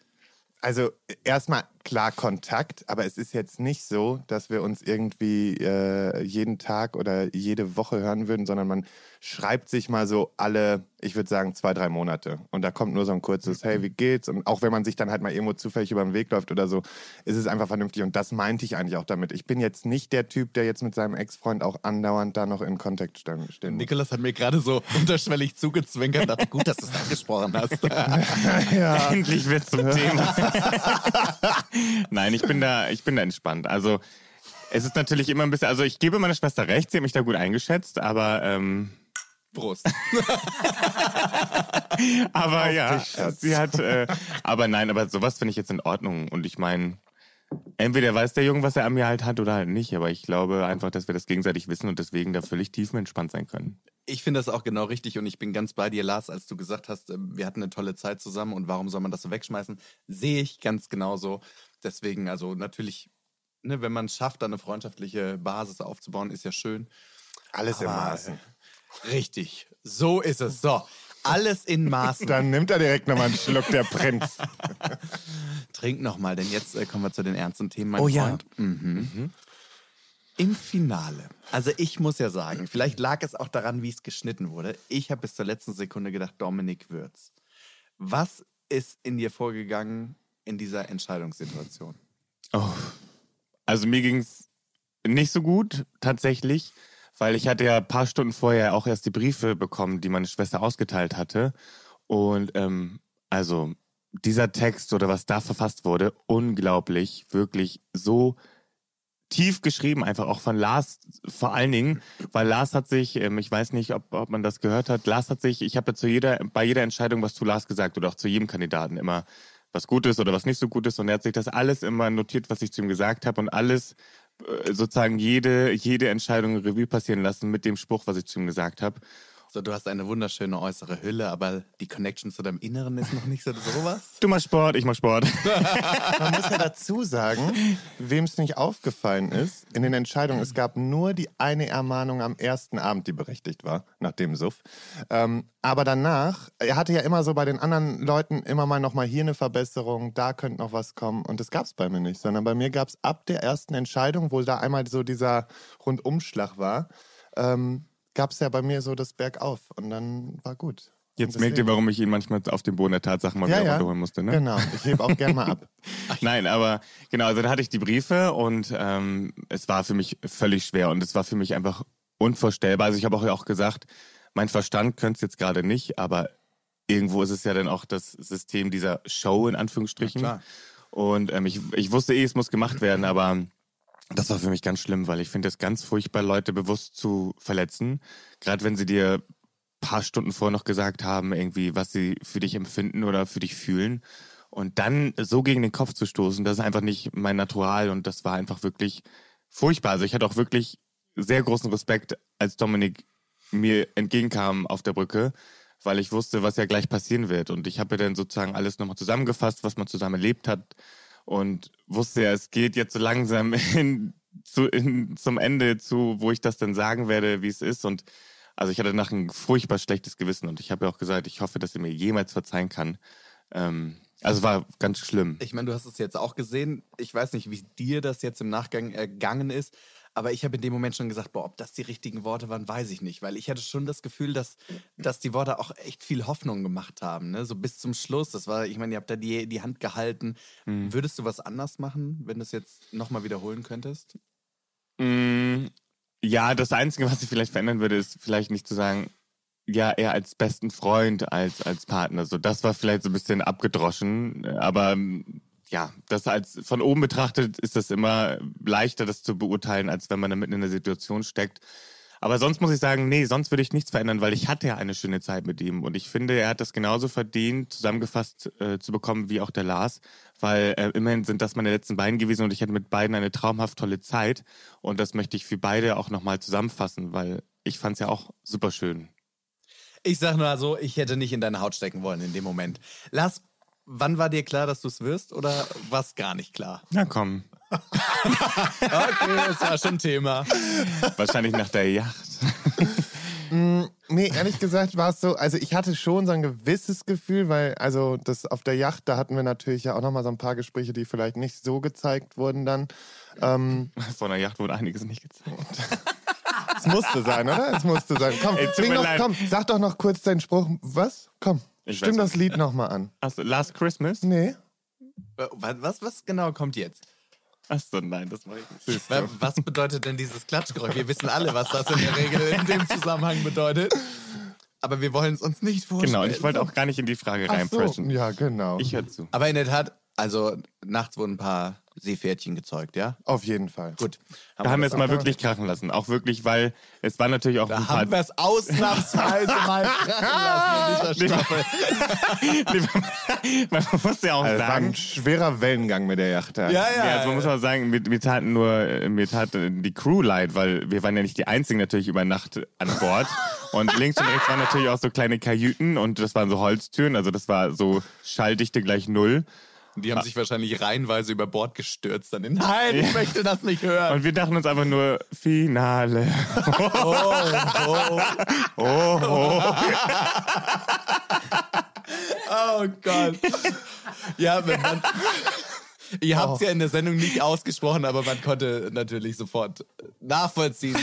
Also erstmal klar Kontakt, aber es ist jetzt nicht so, dass wir uns irgendwie äh, jeden Tag oder jede Woche hören würden, sondern man schreibt sich mal so alle, ich würde sagen, zwei, drei Monate. Und da kommt nur so ein kurzes, hey, wie geht's? Und auch wenn man sich dann halt mal irgendwo zufällig über den Weg läuft oder so, ist es einfach vernünftig. Und das meinte ich eigentlich auch damit. Ich bin jetzt nicht der Typ, der jetzt mit seinem Ex-Freund auch andauernd da noch in Kontakt stehen muss. Nikolas hat mir gerade so unterschwellig zugezwinkert. Dachte, gut, dass du es angesprochen hast. ja. Endlich wird zum Thema. Nein, ich bin da, ich bin da entspannt. Also es ist natürlich immer ein bisschen, also ich gebe meiner Schwester recht, sie hat mich da gut eingeschätzt, aber ähm, Prost. aber ja, sie hat, äh, aber nein, aber sowas finde ich jetzt in Ordnung und ich meine, entweder weiß der Junge, was er an mir halt hat oder halt nicht, aber ich glaube einfach, dass wir das gegenseitig wissen und deswegen da völlig tiefenentspannt sein können. Ich finde das auch genau richtig und ich bin ganz bei dir, Lars, als du gesagt hast, ähm, wir hatten eine tolle Zeit zusammen und warum soll man das so wegschmeißen? Sehe ich ganz genauso. Deswegen, also natürlich, ne, wenn man es schafft, da eine freundschaftliche Basis aufzubauen, ist ja schön. Alles im Aber, Maßen. äh, Richtig, so ist es. So, alles in Maßen. Dann nimmt er direkt nochmal einen Schluck, der Prinz. Trink nochmal, denn jetzt äh, kommen wir zu den ernsten Themen, mein Oh ja. Freund. Mhm. Im Finale. Also ich muss ja sagen, vielleicht lag es auch daran, wie es geschnitten wurde. Ich habe bis zur letzten Sekunde gedacht, Dominik Würz. Was ist in dir vorgegangen in dieser Entscheidungssituation? Oh. Also mir ging es nicht so gut, tatsächlich, weil ich hatte ja ein paar Stunden vorher auch erst die Briefe bekommen, die meine Schwester ausgeteilt hatte. Und ähm, also dieser Text oder was da verfasst wurde, unglaublich, wirklich so tief geschrieben, einfach auch von Lars vor allen Dingen, weil Lars hat sich, ähm, ich weiß nicht, ob, ob man das gehört hat, Lars hat sich, ich habe ja zu jeder, bei jeder Entscheidung was zu Lars gesagt oder auch zu jedem Kandidaten immer was Gutes oder was nicht so Gutes. Und er hat sich das alles immer notiert, was ich zu ihm gesagt habe. Und alles sozusagen jede, jede Entscheidung Revue passieren lassen mit dem Spruch, was ich zu ihm gesagt habe. So, du hast eine wunderschöne äußere Hülle, aber die Connection zu deinem Inneren ist noch nicht so sowas. Du machst Sport, ich mach Sport. Man muss ja dazu sagen, wem es nicht aufgefallen ist, in den Entscheidungen, es gab nur die eine Ermahnung am ersten Abend, die berechtigt war, nach dem Suff. Ähm, aber danach, er hatte ja immer so bei den anderen Leuten immer mal noch mal hier eine Verbesserung, da könnte noch was kommen. Und das gab es bei mir nicht, sondern bei mir gab es ab der ersten Entscheidung, wo da einmal so dieser Rundumschlag war, ähm, gab es ja bei mir so das Bergauf. Und dann war gut. Jetzt merkt ihr, warum ich ihn manchmal auf den Boden der Tatsachen mal Ja, wieder ja. runterholen musste, ne? Genau, ich hebe auch gern mal ab. Nein, aber genau, also da hatte ich die Briefe und ähm, es war für mich völlig schwer und es war für mich einfach unvorstellbar. Also ich habe auch, auch gesagt, mein Verstand könnte es jetzt gerade nicht, aber irgendwo ist es ja dann auch das System dieser Show in Anführungsstrichen. Klar. Und ähm, ich, ich wusste eh, es muss gemacht werden, aber das war für mich ganz schlimm, weil ich finde es ganz furchtbar, Leute bewusst zu verletzen. Gerade wenn sie dir paar Stunden vorher noch gesagt haben, irgendwie, was sie für dich empfinden oder für dich fühlen. Und dann so gegen den Kopf zu stoßen, das ist einfach nicht mein Natural und das war einfach wirklich furchtbar. Also ich hatte auch wirklich sehr großen Respekt, als Dominik mir entgegenkam auf der Brücke, weil ich wusste, was ja gleich passieren wird. Und ich habe dann sozusagen alles nochmal zusammengefasst, was man zusammen erlebt hat und wusste ja, es geht jetzt so langsam in, zu, in, zum Ende zu, wo ich das dann sagen werde, wie es ist. Und also ich hatte nach ein furchtbar schlechtes Gewissen und ich habe ja auch gesagt, ich hoffe, dass er mir jemals verzeihen kann. Ähm, also war ganz schlimm. Ich meine, du hast es jetzt auch gesehen. Ich weiß nicht, wie dir das jetzt im Nachgang ergangen ist, aber ich habe in dem Moment schon gesagt, boah, ob das die richtigen Worte waren, weiß ich nicht, weil ich hatte schon das Gefühl, dass, dass die Worte auch echt viel Hoffnung gemacht haben, ne? So bis zum Schluss. Das war, ich meine, ihr habt da die, die Hand gehalten. Würdest du was anders machen, wenn du es jetzt nochmal wiederholen könntest? Mm, ja, das Einzige, was ich vielleicht verändern würde, ist vielleicht nicht zu sagen, ja, eher als besten Freund als als Partner. So, das war vielleicht so ein bisschen abgedroschen, aber ähm, ja, das als von oben betrachtet ist das immer leichter, das zu beurteilen, als wenn man da mitten in der Situation steckt. Aber sonst muss ich sagen, nee, sonst würde ich nichts verändern, weil ich hatte ja eine schöne Zeit mit ihm und ich finde, er hat das genauso verdient, zusammengefasst äh, zu bekommen wie auch der Lars, weil äh, immerhin sind das meine letzten beiden gewesen und ich hatte mit beiden eine traumhaft tolle Zeit und das möchte ich für beide auch nochmal zusammenfassen, weil ich fand es ja auch super schön. Ich sag nur so, ich hätte nicht in deine Haut stecken wollen in dem Moment. Lars, wann war dir klar, dass du es wirst oder war es gar nicht klar? Na komm, Okay, das war schon Thema. wahrscheinlich nach der Yacht. Nee, ehrlich gesagt war es so, also ich hatte schon so ein gewisses Gefühl, weil also das auf der Yacht, da hatten wir natürlich ja auch nochmal so ein paar Gespräche, die vielleicht nicht so gezeigt wurden dann. Ähm, Von der Yacht wurde einiges nicht gezeigt. Es musste sein, oder? Es musste sein. Komm, Ey, noch, leid. komm, sag doch noch kurz deinen Spruch. Was? Komm, Ich stimm das Lied nochmal an. Achso, Last Christmas? Nee. Was, was, was genau kommt jetzt? Achso, nein, das mache ich nicht. Wa- Was bedeutet denn dieses Klatschgeräusch? Wir wissen alle, was das in der Regel in dem Zusammenhang bedeutet. Aber wir wollen es uns nicht vorstellen. Genau, und ich wollte auch gar nicht in die Frage Ach so, reinpreschen. ja, genau. Ich höre zu. Aber in der Tat, also nachts wurden ein paar Seepferdchen gezeugt, ja? Auf jeden Fall. Gut. Da haben wir es mal wirklich krachen lassen. Auch wirklich, weil es war natürlich auch ein Da paar... haben wir es ausnahmsweise mal krachen lassen in dieser Staffel. Man muss ja auch Also, war sagen... ein schwerer Wellengang mit der Yacht. da. Ja, ja. Ja, also man muss auch sagen, mir, mir taten nur, mir tat äh, die Crew leid, weil wir waren ja nicht die einzigen natürlich über Nacht an Bord. Und links und rechts waren natürlich auch so kleine Kajüten und das waren so Holztüren, also das war so Schalldichte gleich null. Die haben sich wahrscheinlich reihenweise über Bord gestürzt. Dann in, Nein, ich möchte das nicht hören. Und wir dachten uns einfach nur, Finale. Oh Gott. Ja, wenn man. Ihr habt es ja in der Sendung nicht ausgesprochen, aber man konnte natürlich sofort nachvollziehen,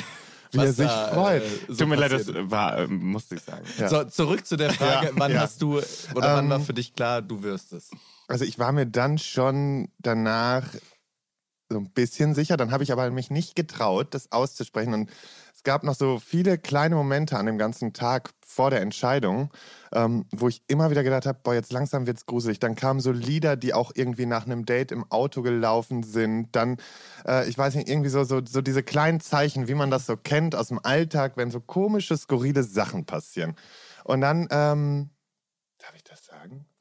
Wie er sich da, freut. Äh, so Tut mir leid, das war, äh, musste ich sagen. Ja. So, zurück zu der Frage, Ja, wann ja. hast du, oder wann Ähm, war für dich klar, du wirst es? Also ich war mir dann schon danach so ein bisschen sicher. Dann habe ich aber mich nicht getraut, das auszusprechen. Und es gab noch so viele kleine Momente an dem ganzen Tag vor der Entscheidung, ähm, wo ich immer wieder gedacht habe, boah, jetzt langsam wird's gruselig. Dann kamen so Lieder, die auch irgendwie nach einem Date im Auto gelaufen sind. Dann, äh, ich weiß nicht, irgendwie so, so, so diese kleinen Zeichen, wie man das so kennt aus dem Alltag, wenn so komische, skurrile Sachen passieren. Und dann, ähm,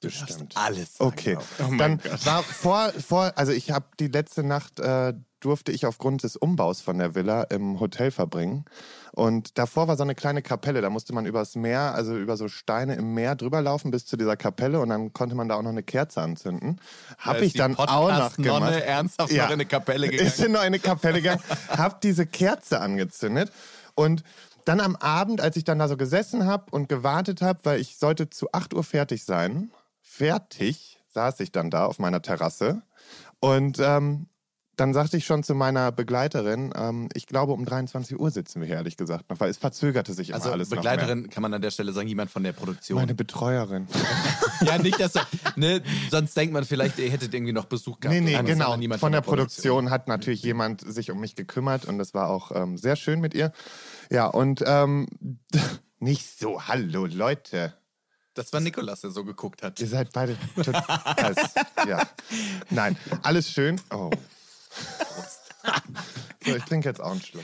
sagen? Bestimmt. Alles. sagen, Okay, ich. Oh mein dann Gott. war vor, vor, also ich habe die letzte Nacht äh, durfte ich aufgrund des Umbaus von der Villa im Hotel verbringen und davor war so eine kleine Kapelle, da musste man übers Meer, also über so Steine im Meer drüber laufen bis zu dieser Kapelle und dann konnte man da auch noch eine Kerze anzünden. Habe ich dann auch noch gemacht. ernsthaft Ja. noch in eine Kapelle gegangen. Ist in noch in eine Kapelle gegangen, hab diese Kerze angezündet und dann am Abend, als ich dann da so gesessen habe und gewartet habe, weil ich sollte zu 8 Uhr fertig sein, fertig saß ich dann da auf meiner Terrasse und ähm, dann sagte ich schon zu meiner Begleiterin, ähm, ich glaube um 23 Uhr sitzen wir hier, ehrlich gesagt noch, weil es verzögerte sich immer Also alles Begleiterin kann man an der Stelle sagen, jemand von der Produktion. Meine Betreuerin. ja, nicht, dass ne, sonst denkt man vielleicht, ihr hättet irgendwie noch Besuch gehabt. Nee, nee, so, genau. niemand Von der Produktion hat natürlich jemand sich um mich gekümmert und das war auch ähm, sehr schön mit ihr. Ja, und ähm, nicht so, hallo Leute. Das war Nikolas, der so geguckt hat. Ihr seid beide total. ja. Nein, alles schön. Oh. So, ich trinke jetzt auch einen Schluck.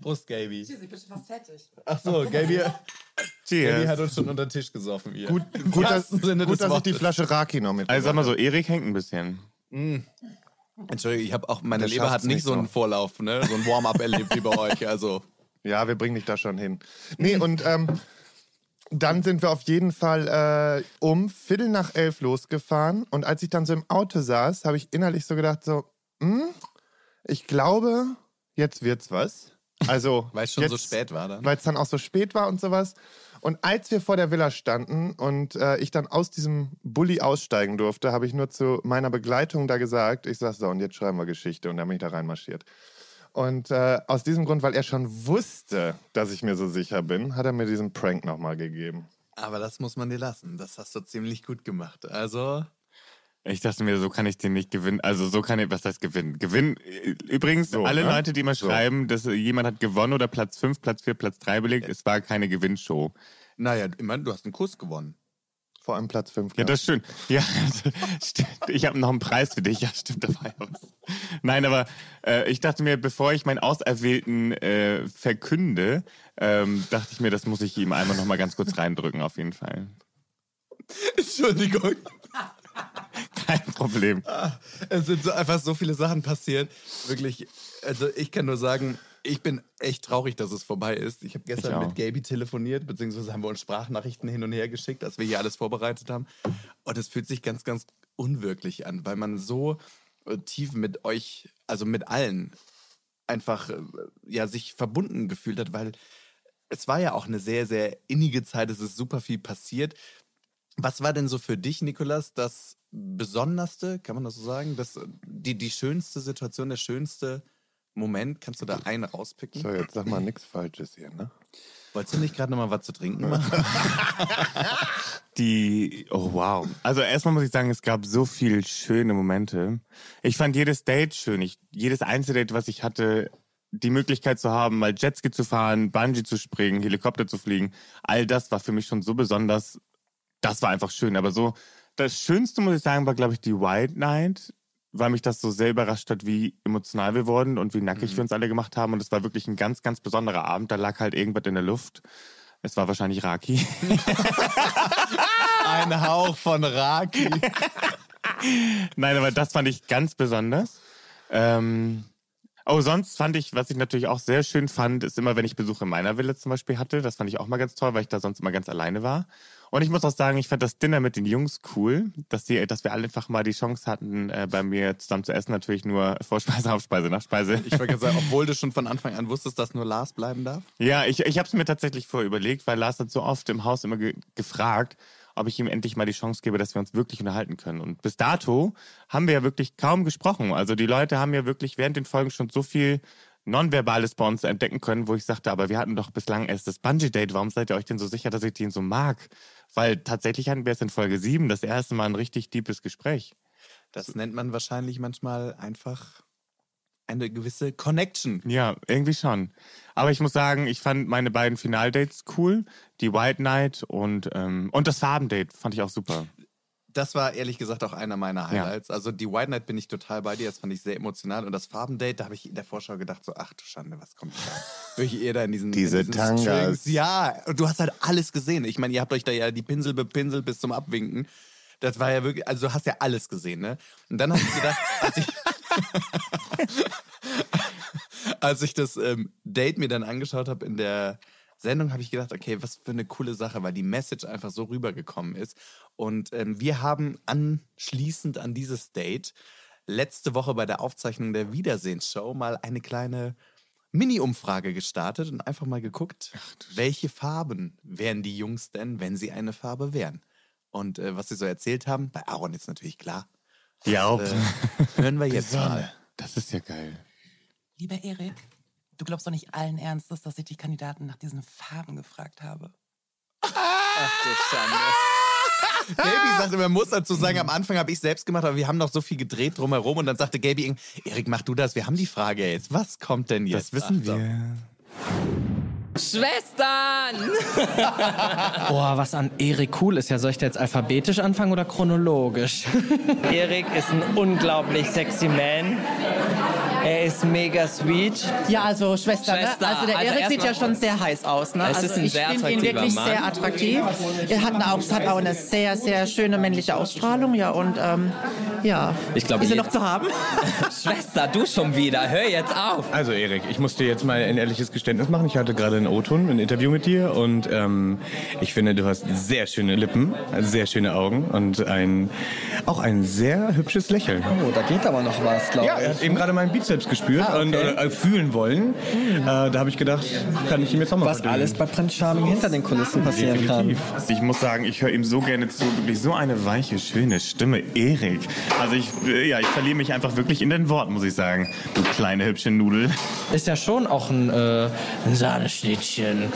Prost, Gaby. Ich bin schon fast fertig. Ach so, Gaby, Gaby hat Cheers. uns schon unter den Tisch gesoffen. Hier. Gut, gut, Sinne gut dass ich die. Flasche Raki noch mit. Also sag mal so, Erik hängt ein bisschen. Entschuldigung, ich habe auch, meine Der Leber hat nicht nicht so einen. Vorlauf, ne? so ein Warm-up erlebt wie bei euch. Also, Ja, wir bringen dich da schon hin. Nee, und ähm, dann sind wir auf jeden Fall äh, um Viertel nach elf losgefahren. Und als ich dann so im Auto saß, habe ich innerlich so gedacht, so, hm, ich glaube, jetzt wird's was. Also, weil es schon jetzt, so spät war dann. Weil es dann auch so spät war und sowas. Und als wir vor der Villa standen und äh, ich dann aus diesem Bulli aussteigen durfte, habe ich nur zu meiner Begleitung da gesagt, ich sag so, und jetzt schreiben wir Geschichte. Und dann bin ich da reinmarschiert. Und äh, aus diesem Grund, weil er schon wusste, dass ich mir so sicher bin, hat er mir diesen Prank nochmal gegeben. Aber das muss man dir lassen. Das hast du ziemlich gut gemacht. Also, Ich dachte mir, so kann ich den nicht gewinnen. Also so kann ich, was heißt gewinnen? Gewinnen. äh, Übrigens, So, alle ne? Leute, die mal So. schreiben, dass jemand hat gewonnen oder Platz 5, Platz 4, Platz 3 belegt, es war keine Gewinnshow. naja, immerhin, du hast einen Kuss gewonnen. Vor allem Platz 5. Ja, das ist schön. Ja, stimmt. ich habe noch einen Preis für dich. Ja, stimmt, da war ja was. Nein, aber äh, ich dachte mir, bevor ich meinen Auserwählten äh, verkünde, ähm, dachte ich mir, das muss ich ihm einmal noch mal ganz kurz reindrücken, auf jeden Fall. Entschuldigung. Kein Problem. Es sind so einfach so viele Sachen passiert. Wirklich, also ich kann nur sagen, ich bin echt traurig, dass es vorbei ist. Ich habe gestern Ich mit Gaby telefoniert, beziehungsweise haben wir uns Sprachnachrichten hin und her geschickt, als wir hier alles vorbereitet haben. Und es fühlt sich ganz, ganz unwirklich an, weil man so äh, tief mit euch, also mit allen, einfach äh, ja sich verbunden gefühlt hat, weil es war ja auch eine sehr, sehr innige Zeit. Es ist super viel passiert. Was war denn so für dich, Nikolas, das Besonderste, kann man das so sagen, das, die, die schönste Situation, der schönste Moment, kannst du da einen rauspicken? So, jetzt sag mal nichts Falsches hier, ne? Wolltest du nicht gerade noch mal was zu trinken machen? Die, oh wow. Also erstmal muss ich sagen, es gab so viele schöne Momente. Ich fand jedes Date schön. Ich, jedes Einzeldate, was ich hatte, die Möglichkeit zu haben, mal Jetski zu fahren, Bungee zu springen, Helikopter zu fliegen, all das war für mich schon so besonders. Das war einfach schön. Aber so, das Schönste, muss ich sagen, war, glaube ich, die White Night, weil mich das so sehr überrascht hat, wie emotional wir wurden und wie nackig Mhm. wir uns alle gemacht haben. Und es war wirklich ein ganz, ganz besonderer Abend. Da lag halt irgendwas in der Luft. Es war wahrscheinlich Raki. Ein Hauch von Raki. Nein, aber das fand ich ganz besonders. Ähm, oh, sonst fand ich, was ich natürlich auch sehr schön fand, ist immer, wenn ich Besuch in meiner Villa zum Beispiel hatte. Das fand ich auch mal ganz toll, weil ich da sonst immer ganz alleine war. Und ich muss auch sagen, ich fand das Dinner mit den Jungs cool, dass, die, dass wir alle einfach mal die Chance hatten, äh, bei mir zusammen zu essen. Natürlich nur Vorspeise, Hauptspeise, Nachspeise. Ich wollte gerade sagen, obwohl du schon von Anfang an wusstest, dass nur Lars bleiben darf. Ja, ich, ich habe es mir tatsächlich vorher überlegt, weil Lars hat so oft im Haus immer ge gefragt, ob ich ihm endlich mal die Chance gebe, dass wir uns wirklich unterhalten können. Und bis dato haben wir ja wirklich kaum gesprochen. Also die Leute haben ja wirklich während den Folgen schon so viel Nonverbales bei uns entdecken können, wo ich sagte, aber wir hatten doch bislang erst das Bungee-Date. Warum seid ihr euch denn so sicher, dass ich den so mag? Weil tatsächlich hatten wir es in Folge 7 das erste Mal ein richtig deepes Gespräch. Das nennt man wahrscheinlich manchmal einfach eine gewisse Connection. Ja, irgendwie schon. Aber ich muss sagen, ich fand meine beiden Finaldates cool. Die White Night und, ähm, und das Farbendate fand ich auch super. Das war ehrlich gesagt auch einer meiner Highlights. Also die White Night bin ich total bei dir, das fand ich sehr emotional. Und das Farbendate, da habe ich in der Vorschau gedacht, so, ach du Schande, was kommt da? Wirklich ihr da in diesen, Diese in diesen Tangas. Strings. Ja, und du hast halt alles gesehen. Ich meine, ihr habt euch da ja die Pinsel bepinselt bis zum Abwinken. Das war ja wirklich, also du hast ja alles gesehen, ne? Und dann habe ich gedacht, als ich, als ich das ähm, Date mir dann angeschaut habe in der Sendung, habe ich gedacht, okay, was für eine coole Sache, weil die Message einfach so rübergekommen ist. Und ähm, wir haben anschließend an dieses Date letzte Woche bei der Aufzeichnung der Wiedersehensshow mal eine kleine Mini-Umfrage gestartet und einfach mal geguckt, welche Farben wären die Jungs denn, wenn sie eine Farbe wären. Und äh, was sie so erzählt haben, bei Aaron ist natürlich klar. Ja, Äh, hören wir jetzt mal. das ist ja geil. Lieber Erik, du glaubst doch nicht allen Ernstes, dass ich die Kandidaten nach diesen Farben gefragt habe. Gaby sagte, man muss dazu sagen, am Anfang habe ich selbst gemacht, aber wir haben noch so viel gedreht drumherum und dann sagte Gaby, Erik, mach du das, wir haben die Frage jetzt. Was kommt denn jetzt? Das wissen Achtung. wir. Schwestern! Boah, was an Erik cool ist. Ja, soll ich da jetzt alphabetisch anfangen oder chronologisch? Erik ist ein unglaublich sexy Man. Er ist mega sweet. Ja, also Schwester, Schwester, ne? Also der also Erik sieht ja schon sehr heiß aus, ne? Es also ist ein ich sehr finde ihn wirklich Mann. sehr attraktiv. Er hat auch, hat auch eine sehr, sehr schöne männliche Ausstrahlung, ja und ähm, ja. Ich glaube, ist er noch zu haben? Schwester, du schon wieder. Hör jetzt auf. Also Erik, ich muss dir jetzt mal ein ehrliches Geständnis machen. Ich hatte gerade einen O-Ton, ein Interview mit dir und ähm, ich finde, du hast sehr schöne Lippen, sehr schöne Augen und ein, auch ein sehr hübsches Lächeln. Oh, da geht aber noch was, glaube Ja, er hat eben gerade meinen Bizeps gespürt Ah, okay. und oder, äh, fühlen wollen. Äh, da habe ich gedacht, kann ich ihm jetzt auch mal Was verdünnen. alles bei Prince Charming hinter den Kulissen passieren kann. Definitiv. Ich muss sagen, ich höre ihm so gerne zu. Wirklich so eine weiche, schöne Stimme. Erik. Also ich, äh, ja, ich verliere mich einfach wirklich in den Worten, muss ich sagen. Du kleine, hübsche Nudel. Ist ja schon auch ein, äh, ein Sahneschnittchen.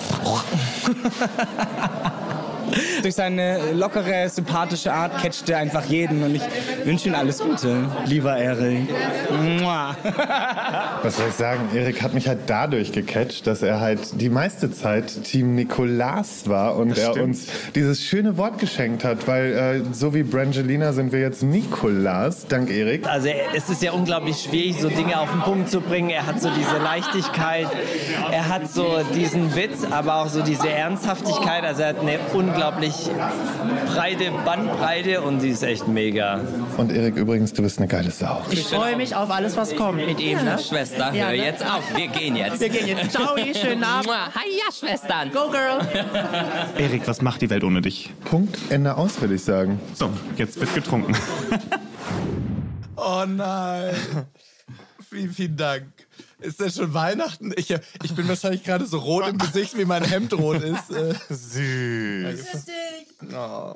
Durch seine lockere, sympathische Art catcht er einfach jeden und ich wünsche ihm alles Gute. Lieber Erik. Was soll ich sagen? Erik hat mich halt dadurch gecatcht, dass er halt die meiste Zeit Team Nikolas war und er stimmt. uns dieses schöne Wort geschenkt hat, weil äh, so wie Brangelina sind wir jetzt Nikolas, dank Erik. Also es ist ja unglaublich schwierig, so Dinge auf den Punkt zu bringen. Er hat so diese Leichtigkeit, er hat so diesen Witz, aber auch so diese Ernsthaftigkeit. Also er hat eine unglaublich breite Bandbreite und sie ist echt mega. Und Erik, übrigens, du bist eine geile Sau. Ich freue mich auf alles, was kommt mit ihm, ne? Schwester, Ja, hör ne? jetzt auf. Wir gehen jetzt. Wir gehen jetzt. Ciao, schönen Abend. Hiya, Schwestern. Go, Girl. Erik, was macht die Welt ohne dich? Punkt, Ende aus, würde ich sagen. So, jetzt wird getrunken. Oh nein. vielen, vielen Dank. Ist das schon Weihnachten? Ich, ich bin wahrscheinlich gerade so rot im Gesicht, wie mein Hemd rot ist. Äh, Süß. Oh.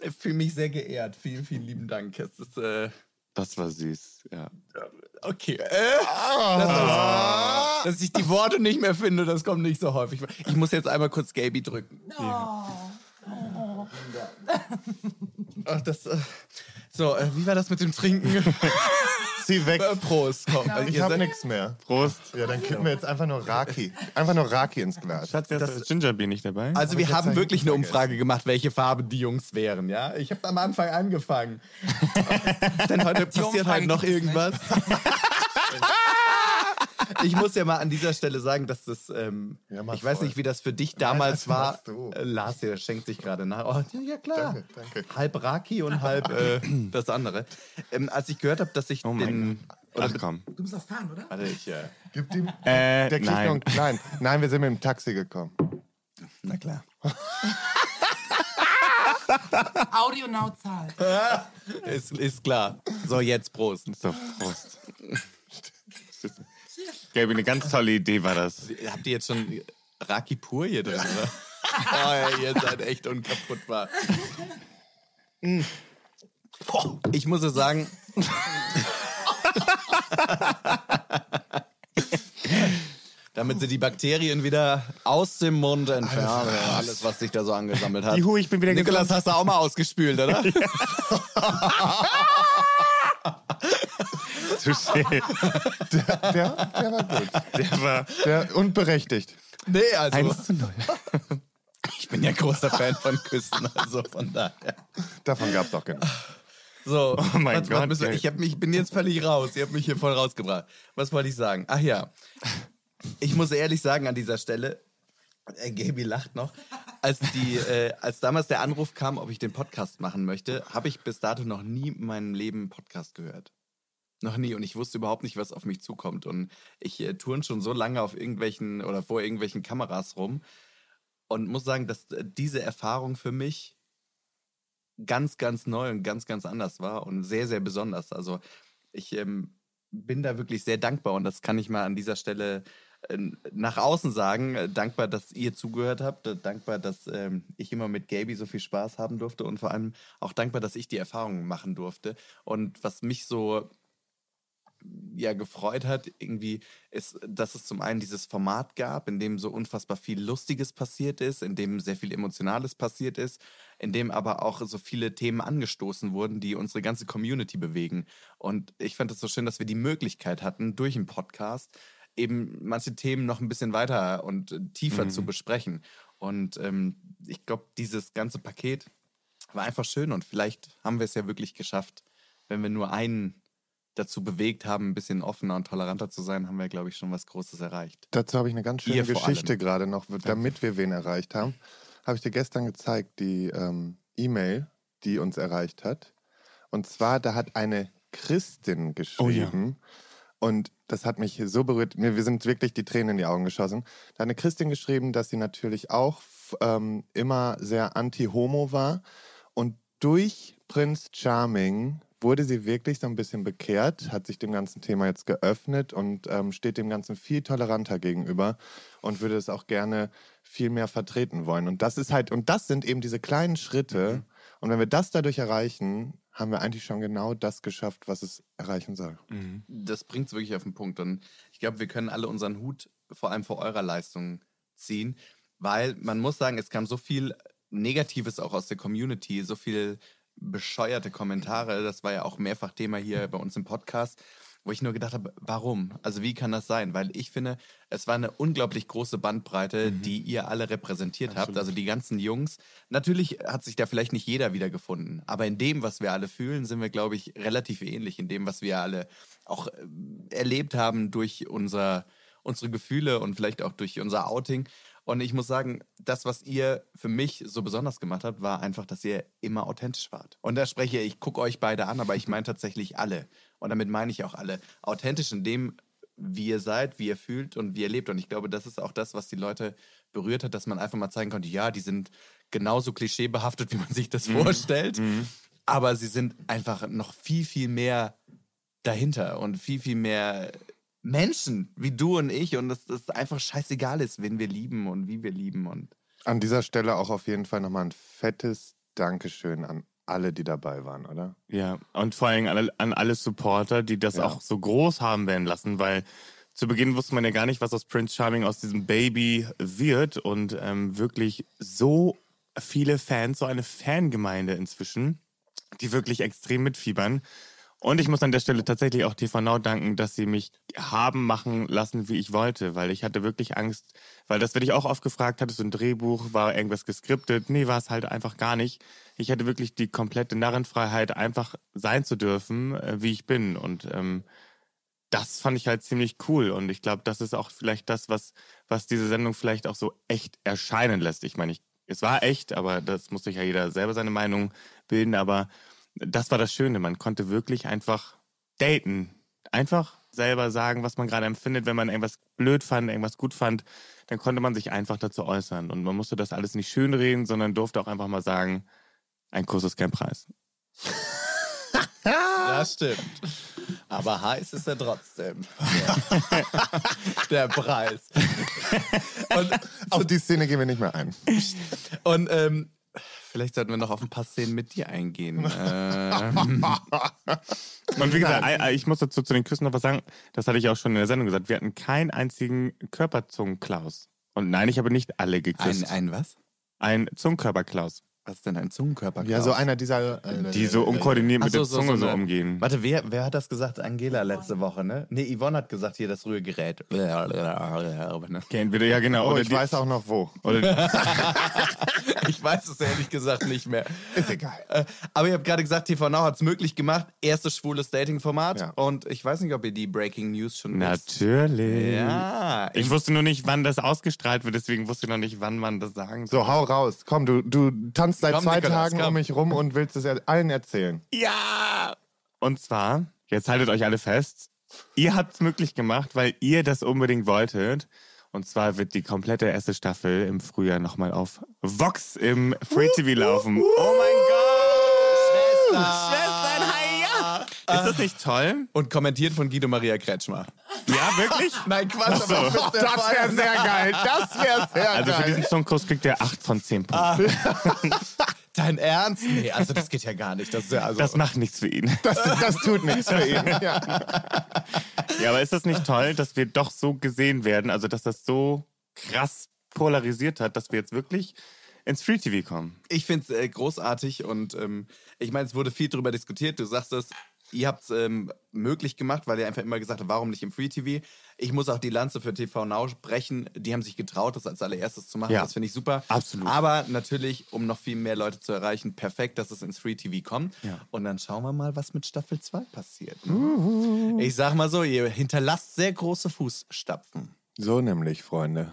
Ich fühle mich sehr geehrt. Vielen, vielen lieben Dank. Es ist, äh, Das war süß, ja. Okay. Äh, das ist, dass ich die Worte nicht mehr finde, das kommt nicht so häufig. Ich muss jetzt einmal kurz Gaby drücken. Ach, das, äh, so, äh, wie war das mit dem Trinken? Zieh weg. Äh, Prost, komm. Also Ich ihr hab seid- nichts mehr. Prost. Ja, dann kippen wir jetzt einfach nur Raki. Einfach nur Raki ins Glas. Schatz, hast du das Gingerbeer nicht dabei? Also wir jetzt haben hab ich wirklich eine. Umfrage gemacht, welche Farbe die Jungs wären, ja? Ich habe am Anfang angefangen. Denn heute passiert Umfrage halt noch irgendwas. Ich muss ja mal an dieser Stelle sagen, dass das, ähm, Ja, ich weiß voll. nicht, wie das für dich damals das war. Äh, Lars hier schenkt sich gerade nach. Oh, ja, ja, klar. Danke, danke. Halb Raki und halb äh, das andere. Ähm, als ich gehört habe, dass ich Oh den... Oder Ach komm. Du musst auch fahren, oder? Warte, ich... Äh, Gib ihm. Äh, Der kriegt nein. noch einen kleinen. Nein, wir sind mit dem Taxi gekommen. na klar. Audio Now zahlt. Ist, ist klar. So, jetzt Prost. So, Prost. Gaby, eine ganz tolle Idee war das. Habt ihr jetzt schon Raki pur hier drin, oder? Oh, ja, ihr seid echt unkaputtbar. Mm. Ich muss es sagen. Damit sie die Bakterien wieder aus dem Mund entfernen. Alles, was sich da so angesammelt hat. Juhu, ich bin wieder Nikolas, hast du auch mal ausgespült, oder? Touché. Der, der war gut. Der war Der, und berechtigt. Nee, also. 1 zu 0. Ich bin ja großer Fan von Küssen, also von daher. Davon gab es auch genug. So, Oh mein was, Gott, Was wir, ich, hab mich, ich bin jetzt völlig raus. Ihr habt mich hier voll rausgebracht. Was wollte ich sagen? Ach ja. Ich muss ehrlich sagen an dieser Stelle, äh, Gaby lacht noch, als, die, äh, als damals der Anruf kam, ob ich den Podcast machen möchte, habe ich bis dato noch nie in meinem Leben einen Podcast gehört. Noch nie. Und ich wusste überhaupt nicht, was auf mich zukommt. Und ich äh, turn schon so lange auf irgendwelchen oder vor irgendwelchen Kameras rum und muss sagen, dass äh, diese Erfahrung für mich ganz, ganz neu und ganz, ganz anders war und sehr, sehr besonders. Also ich ähm, bin da wirklich sehr dankbar und das kann ich mal an dieser Stelle äh, nach außen sagen. Äh, dankbar, dass ihr zugehört habt. Äh, dankbar, dass ähm, ich immer mit Gaby so viel Spaß haben durfte und vor allem auch dankbar, dass ich die Erfahrungen machen durfte. Und was mich so ja gefreut hat, irgendwie ist, dass es zum einen dieses Format gab, in dem so unfassbar viel Lustiges passiert ist, in dem sehr viel Emotionales passiert ist, in dem aber auch so viele Themen angestoßen wurden, die unsere ganze Community bewegen. Und ich fand es so schön, dass wir die Möglichkeit hatten, durch einen Podcast eben manche Themen noch ein bisschen weiter und äh, tiefer zu besprechen. Und ähm, ich glaube, dieses ganze Paket war einfach schön und vielleicht haben wir es ja wirklich geschafft, wenn wir nur einen dazu bewegt haben, ein bisschen offener und toleranter zu sein, haben wir, glaube ich, schon was Großes erreicht. Dazu habe ich eine ganz schöne Ihr Geschichte gerade noch, damit wir wen erreicht haben. Habe ich dir gestern gezeigt, die ähm, E-Mail, die uns erreicht hat. Und zwar, da hat eine Christin geschrieben. Und das hat mich so berührt. Mir wir sind wirklich die Tränen in die Augen geschossen. Da hat eine Christin geschrieben, dass sie natürlich auch ähm, immer sehr anti-homo war. Und durch Prinz Charming wurde sie wirklich so ein bisschen bekehrt, hat sich dem ganzen Thema jetzt geöffnet und ähm, steht dem Ganzen viel toleranter gegenüber und würde es auch gerne viel mehr vertreten wollen. Und das ist halt, und das sind eben diese kleinen Schritte. Und wenn wir das dadurch erreichen, haben wir eigentlich schon genau das geschafft, was es erreichen soll. Das bringt es wirklich auf den Punkt. Und ich glaube, wir können alle unseren Hut vor allem vor eurer Leistung ziehen, weil man muss sagen, es kam so viel Negatives auch aus der Community, so viel bescheuerte Kommentare. Das war ja auch mehrfach Thema hier bei uns im Podcast, wo ich nur gedacht habe, warum? Also wie kann das sein? Weil ich finde, es war eine unglaublich große Bandbreite, die ihr alle repräsentiert habt. Also die ganzen Jungs. Natürlich hat sich da vielleicht nicht jeder wiedergefunden, aber in dem, was wir alle fühlen, sind wir, glaube ich, relativ ähnlich. In dem, was wir alle auch äh, erlebt haben durch unser, unsere Gefühle und vielleicht auch durch unser Outing. Und ich muss sagen, das, was ihr für mich so besonders gemacht habt, war einfach, dass ihr immer authentisch wart. Und da spreche ich, ich gucke euch beide an, aber ich meine tatsächlich alle. Und damit meine ich auch alle. Authentisch in dem, wie ihr seid, wie ihr fühlt und wie ihr lebt. Und ich glaube, das ist auch das, was die Leute berührt hat, dass man einfach mal zeigen konnte, ja, die sind genauso klischeebehaftet, wie man sich das vorstellt. Aber sie sind einfach noch viel, viel mehr dahinter und viel, viel mehr Menschen wie du und ich und dass das einfach scheißegal ist, wen wir lieben und wie wir lieben und An dieser Stelle auch auf jeden Fall nochmal ein fettes Dankeschön an alle, die dabei waren, oder? Ja, und vor allem alle, an alle Supporter, die das Ja. auch so groß haben werden lassen, weil zu Beginn wusste man ja gar nicht, was aus Prince Charming, aus diesem Baby wird und ähm, wirklich so viele Fans, so eine Fangemeinde inzwischen, die wirklich extrem mitfiebern. Und ich muss an der Stelle tatsächlich auch TV Now danken, dass sie mich haben machen lassen, wie ich wollte, weil ich hatte wirklich Angst, weil das werde ich auch oft gefragt, hattest du ein Drehbuch, war irgendwas geskriptet? Nee, war es halt einfach gar nicht. Ich hatte wirklich die komplette Narrenfreiheit, einfach sein zu dürfen, äh, wie ich bin. Und ähm, das fand ich halt ziemlich cool. Und ich glaube, das ist auch vielleicht das, was, was diese Sendung vielleicht auch so echt erscheinen lässt. Ich meine, ich, es war echt, aber das muss sich ja jeder selber seine Meinung bilden. Aber das war das Schöne. Man konnte wirklich einfach daten. Einfach selber sagen, was man gerade empfindet. Wenn man irgendwas blöd fand, irgendwas gut fand, dann konnte man sich einfach dazu äußern. Und man musste das alles nicht schönreden, sondern durfte auch einfach mal sagen, ein Kuss ist kein Preis. Das stimmt. Aber heiß ist er trotzdem. Der Preis. Auf die Szene gehen wir nicht mehr ein. Und ähm, vielleicht sollten wir noch auf ein paar Szenen mit dir eingehen. Ähm, Und wie gesagt, ich muss dazu zu den Küssen noch was sagen. Das hatte ich auch schon in der Sendung gesagt. Wir hatten keinen einzigen Körperzungenklaus. Und nein, ich habe nicht alle ein, geküsst. ein was? Ein Zungenkörperklaus. Was ist denn ein Zungenkörper? Ja, so einer dieser. äh, Die so unkoordiniert mit Ach so, der so, Zunge so so, umgehen. Warte, wer, wer hat das gesagt? Angela letzte Woche, ne? Nee, Yvonne hat gesagt, hier das Rührgerät. Okay, entweder, ja, genau. Oh, oder ich die, weiß auch noch wo. oder, Ich weiß es ehrlich gesagt nicht mehr. Ist egal. Äh, Aber ihr habt gerade gesagt, TV Now hat es möglich gemacht. Erstes schwules Dating-Format. Ja. Und ich weiß nicht, ob ihr die Breaking News schon wisst. natürlich. Ja. Ich wusste nur nicht, wann das ausgestrahlt wird, deswegen wusste ich noch nicht, wann man das sagen soll. So, hau raus. Komm, du, du tanzt seit Komm, zwei Nikolas, Tagen komm. um mich rum und willst es allen erzählen. Ja! Und zwar, jetzt haltet euch alle fest, ihr habt es möglich gemacht, weil ihr das unbedingt wolltet. Und zwar wird die komplette erste Staffel im Frühjahr nochmal auf Vox im Free TV laufen. Oh mein Gott! Schwestern, hi, ja! Ist das nicht toll? Und kommentiert von Guido Maria Kretschmer. Ja, wirklich? Nein, Quatsch, so. aber Das wäre sehr geil. Das wäre sehr Also für geil. diesen Songkurs kriegt ihr 8 von 10 Punkten. Dein Ernst? Nee, also das geht ja gar nicht. Das ist ja also. Das macht nichts für ihn. Das, das tut nichts für ihn. Ja. Ja, aber ist das nicht toll, dass wir doch so gesehen werden? Also, dass das so krass polarisiert hat, dass wir jetzt wirklich ins Free TV kommen. ich finde es äh, großartig und ähm, ich meine, es wurde viel darüber diskutiert. Du sagst es, ihr habt es ähm, möglich gemacht, weil ihr einfach immer gesagt habt, warum nicht im Free TV? Ich muss auch die Lanze für TV Now sprechen. Die haben sich getraut, das als allererstes zu machen. Ja. Das finde ich super. Absolut. Aber natürlich, um noch viel mehr Leute zu erreichen, perfekt, dass es ins Free TV kommt. Ja. Und dann schauen wir mal, was mit Staffel 2 passiert. Ne? Ich sag mal so, ihr hinterlasst sehr große Fußstapfen. So nämlich, Freunde.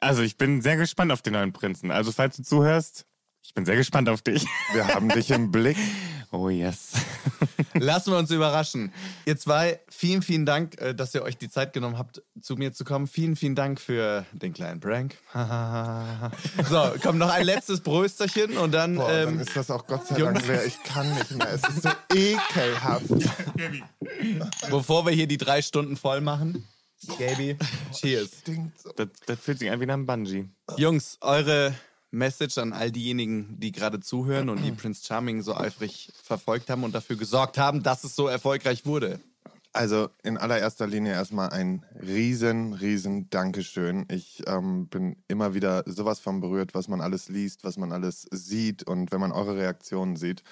Also, ich bin sehr gespannt auf den neuen Prinzen. Also, falls du zuhörst, ich bin sehr gespannt auf dich. Wir haben dich im Blick. Oh, yes. Lassen wir uns überraschen. Ihr zwei, vielen, vielen Dank, äh, dass ihr euch die Zeit genommen habt, zu mir zu kommen. Vielen, vielen Dank für den kleinen Prank. so, kommt noch ein letztes Brösterchen und dann. Boah, dann ähm, ist das auch Gott sei Jungs. Dank leer. Ich kann nicht mehr. Es ist so ekelhaft. bevor wir hier die drei Stunden voll machen, Gaby, cheers. Stinkt so. Das, das fühlt sich an wie nach einem Bungee. Jungs, eure Message an all diejenigen, die gerade zuhören und die Prince Charming so eifrig verfolgt haben und dafür gesorgt haben, dass es so erfolgreich wurde. Also in allererster Linie erstmal ein riesen, riesen Dankeschön. Ich ähm, bin immer wieder sowas von berührt, was man alles liest, was man alles sieht und wenn man eure Reaktionen sieht.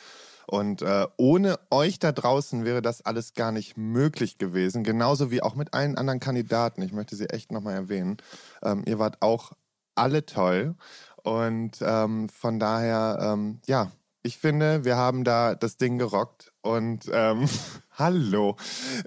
Und äh, ohne euch da draußen wäre das alles gar nicht möglich gewesen. Genauso wie auch mit allen anderen Kandidaten. Ich möchte sie echt nochmal erwähnen. Ähm, ihr wart auch alle toll. Und ähm, von daher, ähm, ja, ich finde, wir haben da das Ding gerockt. Und ähm, hallo,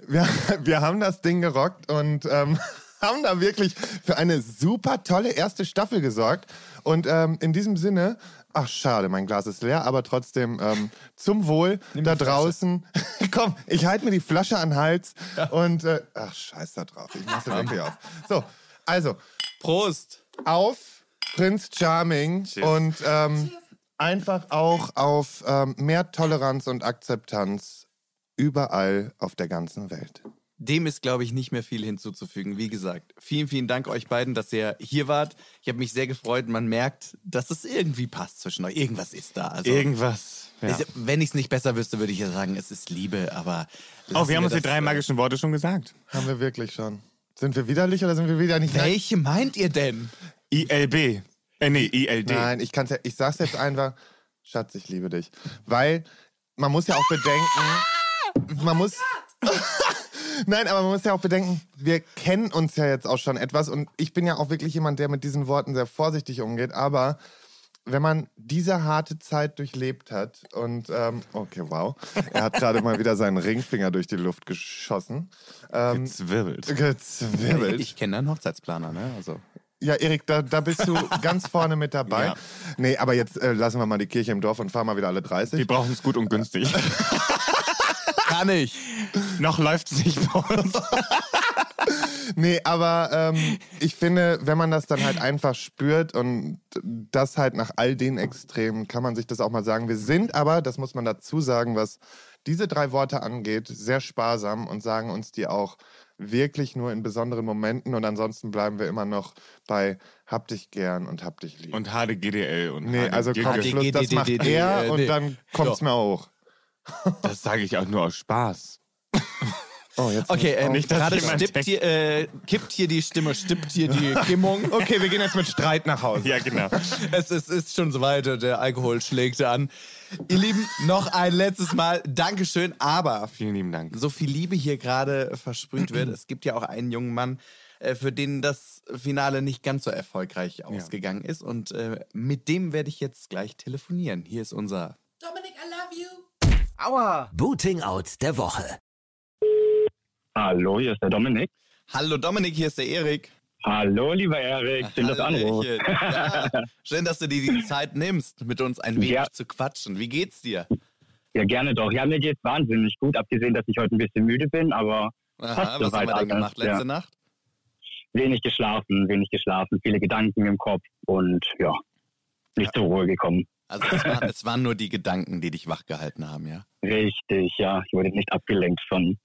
wir, wir haben das Ding gerockt und ähm, haben da wirklich für eine super tolle erste Staffel gesorgt. Und ähm, in diesem Sinne, ach schade, mein Glas ist leer, aber trotzdem ähm, zum Wohl da draußen. Komm, ich halte mir die Flasche an den Hals und äh, ach scheiß da drauf, ich mach sie wirklich auf. So, also Prost! auf Prinz Charming und ähm, einfach auch auf ähm, mehr Toleranz und Akzeptanz überall auf der ganzen Welt. Dem ist, glaube ich, nicht mehr viel hinzuzufügen. Wie gesagt, vielen, vielen Dank euch beiden, dass ihr hier wart. Ich habe mich sehr gefreut. Man merkt, dass es irgendwie passt zwischen euch. Irgendwas ist da. Also, Irgendwas. Ja. Ich, wenn ich es nicht besser wüsste, würde ich ja sagen, es ist Liebe, aber. Oh, wir haben uns die drei magischen Worte schon gesagt. Haben wir wirklich schon. Sind wir widerlich oder sind wir wieder nicht? Welche meint ihr denn? ILB. Äh, nee, ILD. Nein, ich kann's ja, ich sag's jetzt einfach, Schatz, ich liebe dich. Weil man muss ja auch bedenken, man muss. Nein, aber man muss ja auch bedenken, wir kennen uns ja jetzt auch schon etwas und ich bin ja auch wirklich jemand, der mit diesen Worten sehr vorsichtig umgeht, aber wenn man diese harte Zeit durchlebt hat und ähm, okay, wow, er hat gerade mal wieder seinen Ringfinger durch die Luft geschossen. Ähm, Gezwirbelt. gezwirbelt. Ich kenne deinen Hochzeitsplaner, ne? Also. Ja, Erik, da, da bist du ganz vorne mit dabei. Ja. Nee, aber jetzt äh, lassen wir mal die Kirche im Dorf und fahren mal wieder alle 30. Die brauchen es gut und günstig. Kann ich. Noch läuft es nicht bei uns. Nee, aber ähm, ich finde, wenn man das dann halt einfach spürt und das halt nach all den Extremen, kann man sich das auch mal sagen. Wir sind aber, das muss man dazu sagen, was diese drei Worte angeht, sehr sparsam und sagen uns die auch wirklich nur in besonderen Momenten und ansonsten bleiben wir immer noch bei hab dich gern und hab dich lieb. Und HDGDL und nee, also komm. Schluss, das macht er und dann kommt's mir auch. Das sage ich auch nur aus Spaß. Oh, jetzt Okay, ähm, Nicht, gerade hier, äh, kippt hier die Stimme, stippt hier die Kimmung. Okay, wir gehen jetzt mit Streit nach Hause. Ja, genau. Es ist, ist schon soweit, der Alkohol schlägt an. Ihr Lieben, noch ein letztes Mal Dankeschön, aber Vielen lieben Dank. so viel Liebe hier gerade versprüht wird. Es gibt ja auch einen jungen Mann, äh, für den das Finale nicht ganz so erfolgreich ausgegangen ist. Und äh, mit dem werde ich jetzt gleich telefonieren. Hier ist unser Dominik, I love you. Booting Out der Woche. Hallo, hier ist der Dominik. Hallo Dominik, hier ist der Erik. Hallo, lieber Erik. Schön, dass du anrufst. Ja, schön, dass du dir die Zeit nimmst, mit uns ein wenig Ja. zu quatschen. Wie geht's dir? Ja, gerne doch. Ja, mir geht's wahnsinnig gut, abgesehen, dass ich heute ein bisschen müde bin, aber Aha, passt was haben wir denn gemacht letzte ja. Nacht? Wenig geschlafen, wenig geschlafen, viele Gedanken im Kopf und ja, nicht zur Ruhe gekommen. Also es, war, es waren nur die Gedanken, die dich wachgehalten haben, ja? Richtig, ja. Ich wurde nicht abgelenkt von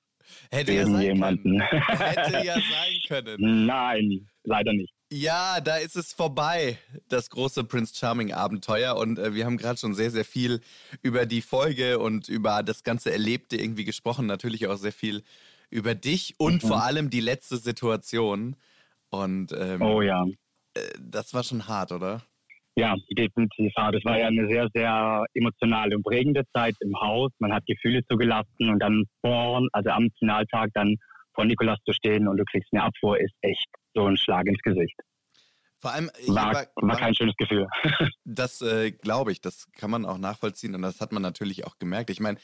Hätte ja sein können. Hätte ja sein können. Nein, leider nicht. Ja, da ist es vorbei, das große Prince Charming Abenteuer. Und äh, wir haben gerade schon sehr, sehr viel über die Folge und über das ganze Erlebte irgendwie gesprochen. Natürlich auch sehr viel über dich und Mhm. vor allem die letzte Situation. Und ähm, Oh ja. äh, das war schon hart, oder? Ja, definitiv. Ja, Das war ja eine sehr, sehr emotionale und prägende Zeit im Haus. Man hat Gefühle zugelassen und dann vor, also am Finaltag dann vor Nikolas zu stehen und du kriegst eine Abfuhr, ist echt so ein Schlag ins Gesicht. Vor allem, War, war- war kein schönes Gefühl. Das äh, glaube ich, das kann man auch nachvollziehen und das hat man natürlich auch gemerkt. Ich meine,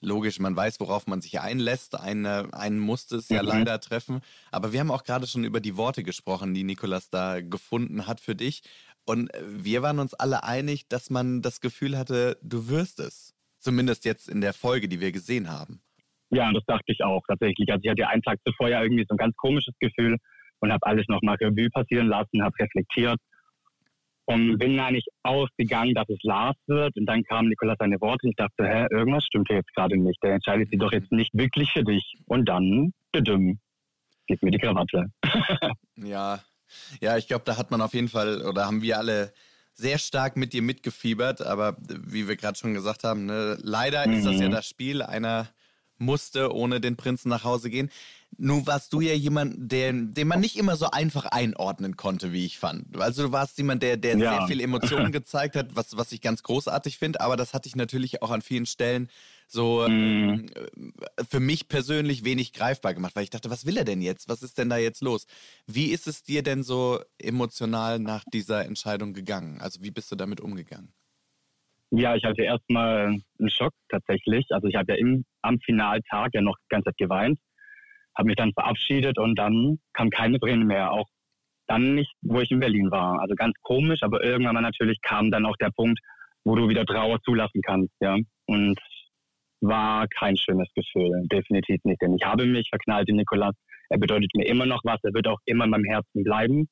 logisch, man weiß, worauf man sich einlässt. Eine, einen musste es ja Mhm. leider treffen. Aber wir haben auch gerade schon über die Worte gesprochen, die Nikolas da gefunden hat für dich. Und äh, wir waren uns alle einig, dass man das Gefühl hatte, du wirst es. Zumindest jetzt in der Folge, die wir gesehen haben. Ja, das dachte ich auch tatsächlich. Also ich hatte einen Tag zuvor ja irgendwie so ein ganz komisches Gefühl und habe alles nochmal Revue passieren lassen, habe reflektiert und bin eigentlich ausgegangen, dass es Lars wird. Und dann kam Nikolas seine Worte und ich dachte, hä, irgendwas stimmt hier jetzt gerade nicht. Der entscheidet sich doch jetzt nicht wirklich für dich. Und dann, bedüm, gib mir die Krawatte. Ja, ja, ich glaube, da hat man auf jeden Fall, oder haben wir alle sehr stark mit dir mitgefiebert, aber wie wir gerade schon gesagt haben, ne, leider ist das ja Mhm. das Spiel. Einer musste ohne den Prinzen nach Hause gehen. Nun warst du ja jemand, den, den man nicht immer so einfach einordnen konnte, wie ich fand. Also du warst jemand, der, der Ja. sehr viel Emotionen gezeigt hat, was, was ich ganz großartig finde, aber das hatte ich natürlich auch an vielen Stellen so Mhm. ähm, für mich persönlich wenig greifbar gemacht, weil ich dachte, was will er denn jetzt? Was ist denn da jetzt los? Wie ist es dir denn so emotional nach dieser Entscheidung gegangen? Also wie bist du damit umgegangen? Ja, ich hatte erstmal einen Schock tatsächlich. Also ich habe ja im, am Finaltag ja noch die ganze Zeit geweint, habe mich dann verabschiedet und dann kam keine Tränen mehr. Auch dann nicht, wo ich in Berlin war. Also ganz komisch, aber irgendwann mal natürlich kam dann auch der Punkt, wo du wieder Trauer zulassen kannst, ja. Und war kein schönes Gefühl, definitiv nicht. Denn ich habe mich verknallt in Nikolas. Er bedeutet mir immer noch was, er wird auch immer in meinem Herzen bleiben.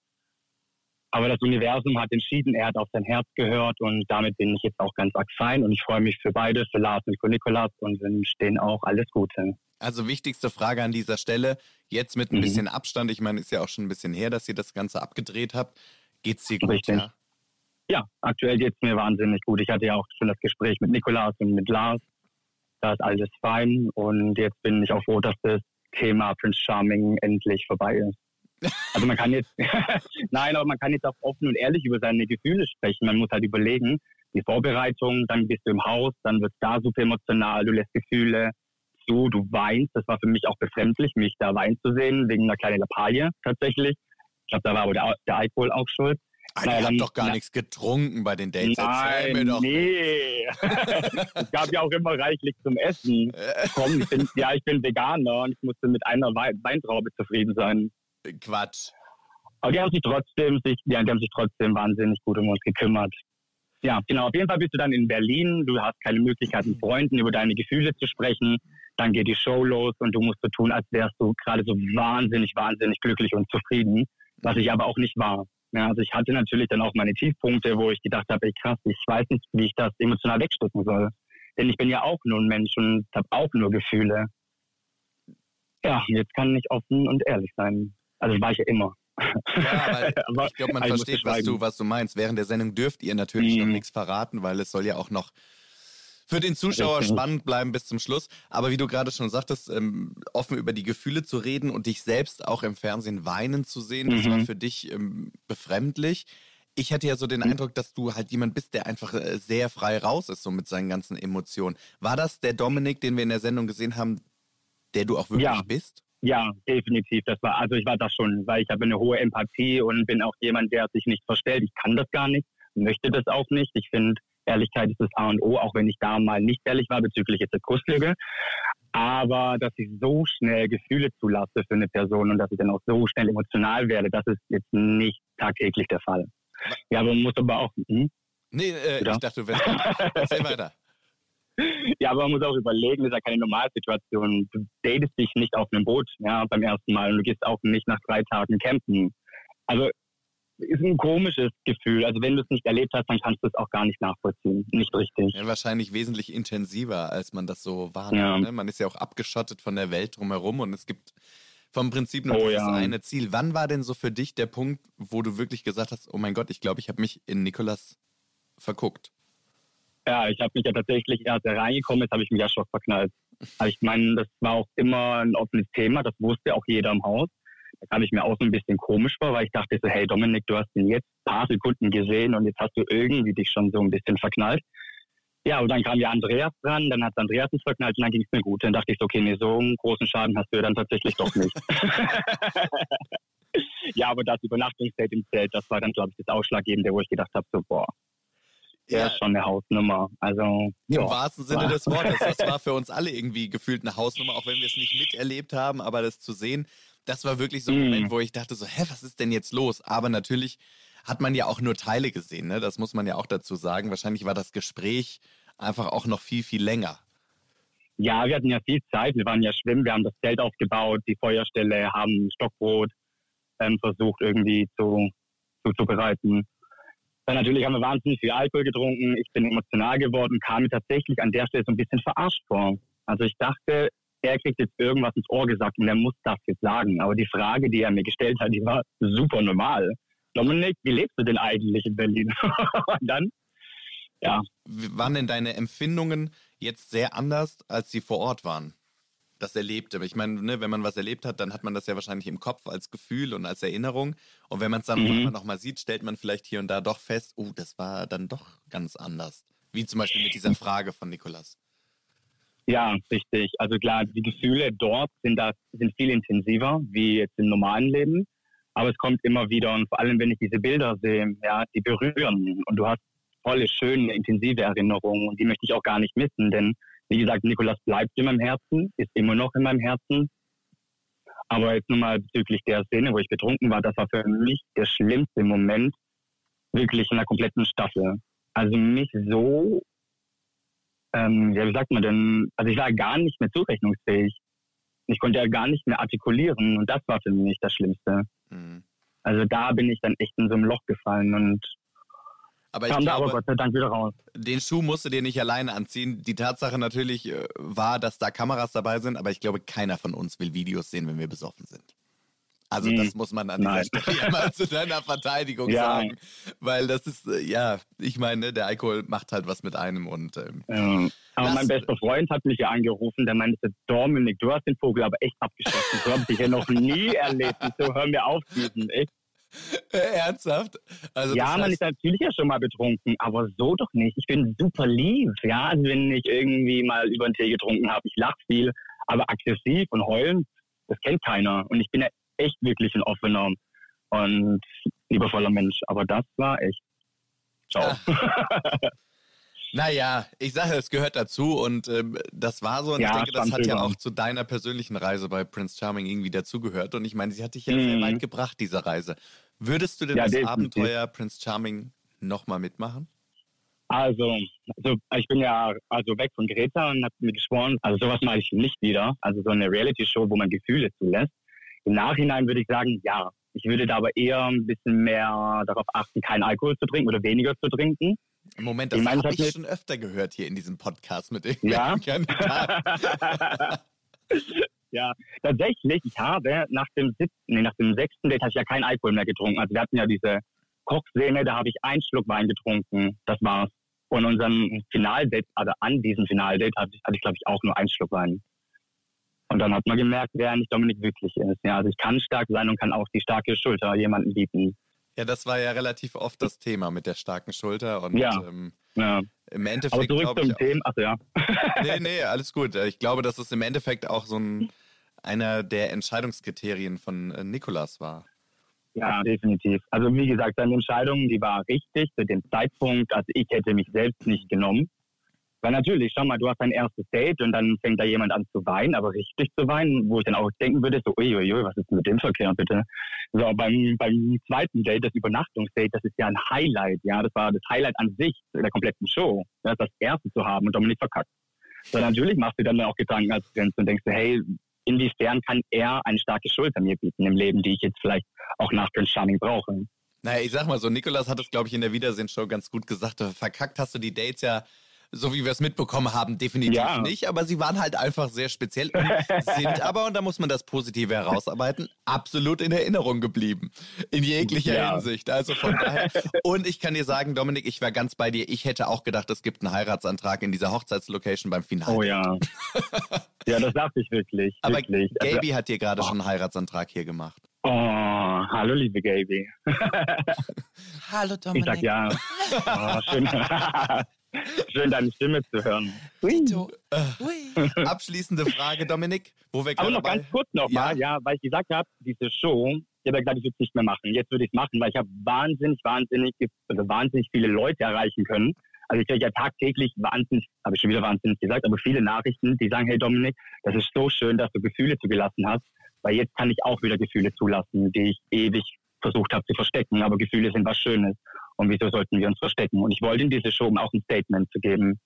Aber das Universum hat entschieden, er hat auf sein Herz gehört und damit bin ich jetzt auch ganz arg fein und ich freue mich für beide, für Lars und für Nikolas und wünsche denen auch alles Gute. Also wichtigste Frage an dieser Stelle, jetzt mit ein Mhm. bisschen Abstand, ich meine, ist ja auch schon ein bisschen her, dass ihr das Ganze abgedreht habt. Geht's dir gut, Richtig. ja? Ja, aktuell geht es mir wahnsinnig gut. Ich hatte ja auch schon das Gespräch mit Nikolas und mit Lars. Da ist alles fein und jetzt bin ich auch froh, dass das Thema Prince Charming endlich vorbei ist. Also man kann jetzt, nein, aber man kann jetzt auch offen und ehrlich über seine Gefühle sprechen. Man muss halt überlegen, die Vorbereitung, dann bist du im Haus, dann wird da super emotional, du lässt Gefühle zu, du weinst. Das war für mich auch befremdlich, mich da weinen zu sehen, wegen einer kleinen Lappalie tatsächlich. Ich glaube, da war aber der, der Alkohol auch schuld. Ah, naja, ihr habt doch gar na, nichts getrunken bei den Dates. Nein, mir doch. nee. es gab ja auch immer reichlich zum Essen. Komm, ich bin, ja, ich bin Veganer und ich musste mit einer Weintraube zufrieden sein. Quatsch. Aber die haben sich trotzdem, sich, ja, die haben sich trotzdem wahnsinnig gut um uns gekümmert. Ja, genau. Auf jeden Fall bist du dann in Berlin. Du hast keine Möglichkeit, mit Freunden über deine Gefühle zu sprechen. Dann geht die Show los und du musst so tun, als wärst du gerade so wahnsinnig, wahnsinnig glücklich und zufrieden. Was ich aber auch nicht war. Ja, also ich hatte natürlich dann auch meine Tiefpunkte, wo ich gedacht habe, ey krass, ich weiß nicht, wie ich das emotional wegstecken soll. Denn ich bin ja auch nur ein Mensch und habe auch nur Gefühle. Ja, jetzt kann ich offen und ehrlich sein. Also war ich ja immer. Ja, aber ich glaube, man versteht, was du, was du meinst. Während der Sendung dürft ihr natürlich mhm. noch nichts verraten, weil es soll ja auch noch für den Zuschauer spannend bleiben bis zum Schluss. Aber wie du gerade schon sagtest, ähm, offen über die Gefühle zu reden und dich selbst auch im Fernsehen weinen zu sehen, mhm. das war mhm. für dich ähm, befremdlich. Ich hatte ja so den mhm. Eindruck, dass du halt jemand bist, der einfach äh, sehr frei raus ist, so mit seinen ganzen Emotionen. War das der Dominik, den wir in der Sendung gesehen haben, der du auch wirklich ja. bist? Ja, definitiv. Das war, also ich war das schon, weil ich habe eine hohe Empathie und bin auch jemand, der sich nicht verstellt. Ich kann das gar nicht, möchte das auch nicht. Ich finde, Ehrlichkeit ist das A und O, auch wenn ich da mal nicht ehrlich war bezüglich jetzt der Kusslüge. Aber dass ich so schnell Gefühle zulasse für eine Person und dass ich dann auch so schnell emotional werde, das ist jetzt nicht tagtäglich der Fall. Ja, aber man muss aber auch. Hm? Nee, äh, ich dachte, du wärst. Erzähl weiter. Ja, aber man muss auch überlegen, das ist ja keine Normalsituation. Du datest dich nicht auf einem Boot, ja, beim ersten Mal und du gehst auch nicht nach drei Tagen campen. Also ist ein komisches Gefühl. Also wenn du es nicht erlebt hast, dann kannst du es auch gar nicht nachvollziehen. Nicht richtig. Ja, wahrscheinlich wesentlich intensiver, als man das so wahrnimmt. Ja. Ne? Man ist ja auch abgeschottet von der Welt drumherum und es gibt vom Prinzip nur oh, dieses ja. eine Ziel. Wann war denn so für dich der Punkt, wo du wirklich gesagt hast, oh mein Gott, ich glaube, ich habe mich in Nikolas verguckt? Ja, ich habe mich ja tatsächlich erst reingekommen, jetzt habe ich mich ja schon verknallt. Also ich meine, das war auch immer ein offenes Thema, das wusste auch jeder im Haus. Kam ich mir auch so ein bisschen komisch vor, weil ich dachte so, hey Dominik, du hast ihn jetzt ein paar Sekunden gesehen und jetzt hast du irgendwie dich schon so ein bisschen verknallt. Ja, und dann kam ja Andreas dran, dann hat Andreas uns verknallt und dann ging es mir gut. Dann dachte ich so, okay, nee, so einen großen Schaden hast du dann tatsächlich doch nicht. ja, aber das Übernachtungsdate im Zelt, das war dann, glaube ich, das Ausschlaggebende, wo ich gedacht habe, so, boah, ja. ist schon eine Hausnummer. Also, Im ja. wahrsten Sinne des Wortes. Das war für uns alle irgendwie gefühlt eine Hausnummer, auch wenn wir es nicht miterlebt haben, aber das zu sehen, das war wirklich so ein mm. Moment, wo ich dachte so, hä, was ist denn jetzt los? Aber natürlich hat man ja auch nur Teile gesehen, ne? Das muss man ja auch dazu sagen. Wahrscheinlich war das Gespräch einfach auch noch viel, viel länger. Ja, wir hatten ja viel Zeit. Wir waren ja schwimmen, wir haben das Zelt aufgebaut, die Feuerstelle, haben Stockbrot ähm, versucht irgendwie zu, zuzubereiten. Dann natürlich haben wir wahnsinnig viel Alkohol getrunken. Ich bin emotional geworden, kam mir tatsächlich an der Stelle so ein bisschen verarscht vor. Also ich dachte, er kriegt jetzt irgendwas ins Ohr gesagt und er muss das jetzt sagen. Aber die Frage, die er mir gestellt hat, die war super normal. Dominik, wie lebst du denn eigentlich in Berlin? und dann, ja. Waren denn deine Empfindungen jetzt sehr anders, als sie vor Ort waren? das Erlebte. Ich meine, ne, wenn man was erlebt hat, dann hat man das ja wahrscheinlich im Kopf als Gefühl und als Erinnerung. Und wenn man es dann mhm. nochmal sieht, stellt man vielleicht hier und da doch fest, oh, das war dann doch ganz anders. Wie zum Beispiel mit dieser Frage von Nikolas. Ja, richtig. Also klar, die Gefühle dort sind, da, sind viel intensiver wie jetzt im normalen Leben. Aber es kommt immer wieder und vor allem, wenn ich diese Bilder sehe, ja, die berühren und du hast tolle, schöne, intensive Erinnerungen und die möchte ich auch gar nicht missen, denn wie gesagt, Nikolas bleibt in meinem Herzen, ist immer noch in meinem Herzen. Aber jetzt nochmal bezüglich der Szene, wo ich betrunken war, das war für mich der schlimmste Moment wirklich in der kompletten Staffel. Also mich so, ähm, ja, wie sagt man denn, also ich war gar nicht mehr zurechnungsfähig. Ich konnte ja gar nicht mehr artikulieren und das war für mich das Schlimmste. Mhm. Also da bin ich dann echt in so einem Loch gefallen und aber ich Kam glaube, aber Gott sei Dank wieder raus. Den Schuh musst du dir nicht alleine anziehen. Die Tatsache natürlich äh, war, dass da Kameras dabei sind, aber ich glaube, keiner von uns will Videos sehen, wenn wir besoffen sind. Also Hm, das muss man an dieser. Stelle mal zu deiner Verteidigung Ja. sagen. Weil das ist, äh, ja, ich meine, der Alkohol macht halt was mit einem und ähm, Ja. Aber mein bester Freund hat mich ja angerufen, der meinte, Dominik, du hast den Vogel aber echt abgeschossen. So habe ich ja noch nie erlebt. So, hör mir auf, diesen. Echt. ernsthaft. Also ja, man ist natürlich ja schon mal betrunken, aber so doch nicht. Ich bin super lieb, ja. Also wenn ich irgendwie mal über den Tee getrunken habe, ich lach viel, aber aggressiv und heulen, das kennt keiner. Und ich bin ja echt wirklich ein offener und liebevoller Mensch. Aber das war echt. Ciao. Naja, ich sage, es gehört dazu und ähm, das war so. Und Ja, ich denke, das hat ja auch zu deiner persönlichen Reise bei Prince Charming irgendwie dazugehört. Und ich meine, sie hat dich ja Mhm. sehr weit gebracht, diese Reise. Würdest du denn Ja, das definitiv. Abenteuer Prince Charming nochmal mitmachen? Also, also, ich bin ja also weg von Greta und habe mir geschworen, also sowas mache ich nicht wieder. Also so eine Reality-Show, wo man Gefühle zulässt. Im Nachhinein würde ich sagen, ja. Ich würde da aber eher ein bisschen mehr darauf achten, keinen Alkohol zu trinken oder weniger zu trinken. Moment, das habe ich schon öfter gehört hier in diesem Podcast mit den Ja? Ja, tatsächlich, ich habe nach dem siebten, nee, nach dem sechsten Date hatte ich ja keinen Alkohol mehr getrunken. Also wir hatten ja diese Kochszene, da habe ich einen Schluck Wein getrunken. Das war's. Und unserem Finaldate, also an diesem Finaldate, hatte ich, hatte ich glaube ich, auch nur einen Schluck Wein. Und dann hat man gemerkt, wer nicht Dominik wirklich ist. Ja, also ich kann stark sein und kann auch die starke Schulter jemandem bieten. Ja, das war ja relativ oft das Thema mit der starken Schulter. Und Ja. ähm, Ja. im Endeffekt. Aber zurück zum ich, Thema. Ach ja. Nee, nee, alles gut. Ich glaube, dass es im Endeffekt auch so ein, einer der Entscheidungskriterien von äh, Nikolas war. Ja, definitiv. Also wie gesagt, seine Entscheidung, die war richtig zu dem Zeitpunkt. Also ich hätte mich selbst nicht genommen. Weil natürlich, schau mal, du hast dein erstes Date und dann fängt da jemand an zu weinen, aber richtig zu weinen, wo ich dann auch denken würde, so, uiuiui, was ist denn mit dem Verkehr, bitte? So, beim, beim zweiten Date, das Übernachtungsdate, das ist ja ein Highlight, ja, das war das Highlight an sich der kompletten Show, ja, das erste zu haben und Dominik verkackt. So, natürlich machst du dann auch Gedanken als Prinz und denkst, hey, inwiefern kann er eine starke Schulter mir bieten im Leben, die ich jetzt vielleicht auch nach Prince Charming brauche? Naja, ich sag mal so, Nikolas hat es, glaube ich, in der Wiedersehenshow ganz gut gesagt. Verkackt hast du die Dates ja, so wie wir es mitbekommen haben, definitiv Ja. nicht. Aber sie waren halt einfach sehr speziell und sind aber, und da muss man das Positive herausarbeiten, absolut in Erinnerung geblieben. In jeglicher Ja. Hinsicht. Also von daher. Und ich kann dir sagen, Dominik, ich war ganz bei dir. Ich hätte auch gedacht, es gibt einen Heiratsantrag in dieser Hochzeitslocation beim Finale. Oh ja. ja, das dachte ich wirklich. Aber wirklich. Also- Gaby hat dir gerade schon einen Heiratsantrag hier gemacht. Oh, hallo, liebe Gaby. Hallo Ich Dominik. sag ja. Oh, schön. schön, deine Stimme zu hören. Vito. Abschließende Frage, Dominik, wo wir Aber noch ganz kurz nochmal, ja. weil ich gesagt habe, diese Show, ich habe ja gesagt, ich würde es nicht mehr machen. Jetzt würde ich es machen, weil ich habe wahnsinnig, wahnsinnig, also wahnsinnig viele Leute erreichen können. Also ich kriege ja tagtäglich wahnsinnig, habe ich schon wieder wahnsinnig gesagt, aber viele Nachrichten, die sagen, hey Dominik, das ist so schön, dass du Gefühle zugelassen hast, weil jetzt kann ich auch wieder Gefühle zulassen, die ich ewig versucht habe zu verstecken. Aber Gefühle sind was Schönes. Und wieso sollten wir uns verstecken? Und ich wollte in diese Show um auch ein Statement zu geben.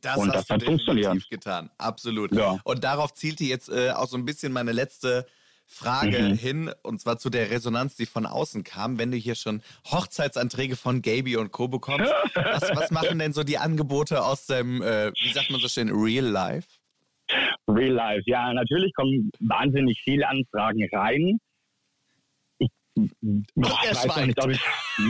Das Und hast das hat funktioniert. getan. Absolut. Ja. Und darauf zielte jetzt äh, auch so ein bisschen meine letzte Frage Mhm. hin, und zwar zu der Resonanz, die von außen kam. Wenn du hier schon Hochzeitsanträge von Gaby und Co. bekommst, was, was machen denn so die Angebote aus dem, äh, wie sagt man so schön, Real Life? Real Life. Ja, natürlich kommen wahnsinnig viele Anfragen rein. Boah, ich weiß nicht, ob ich,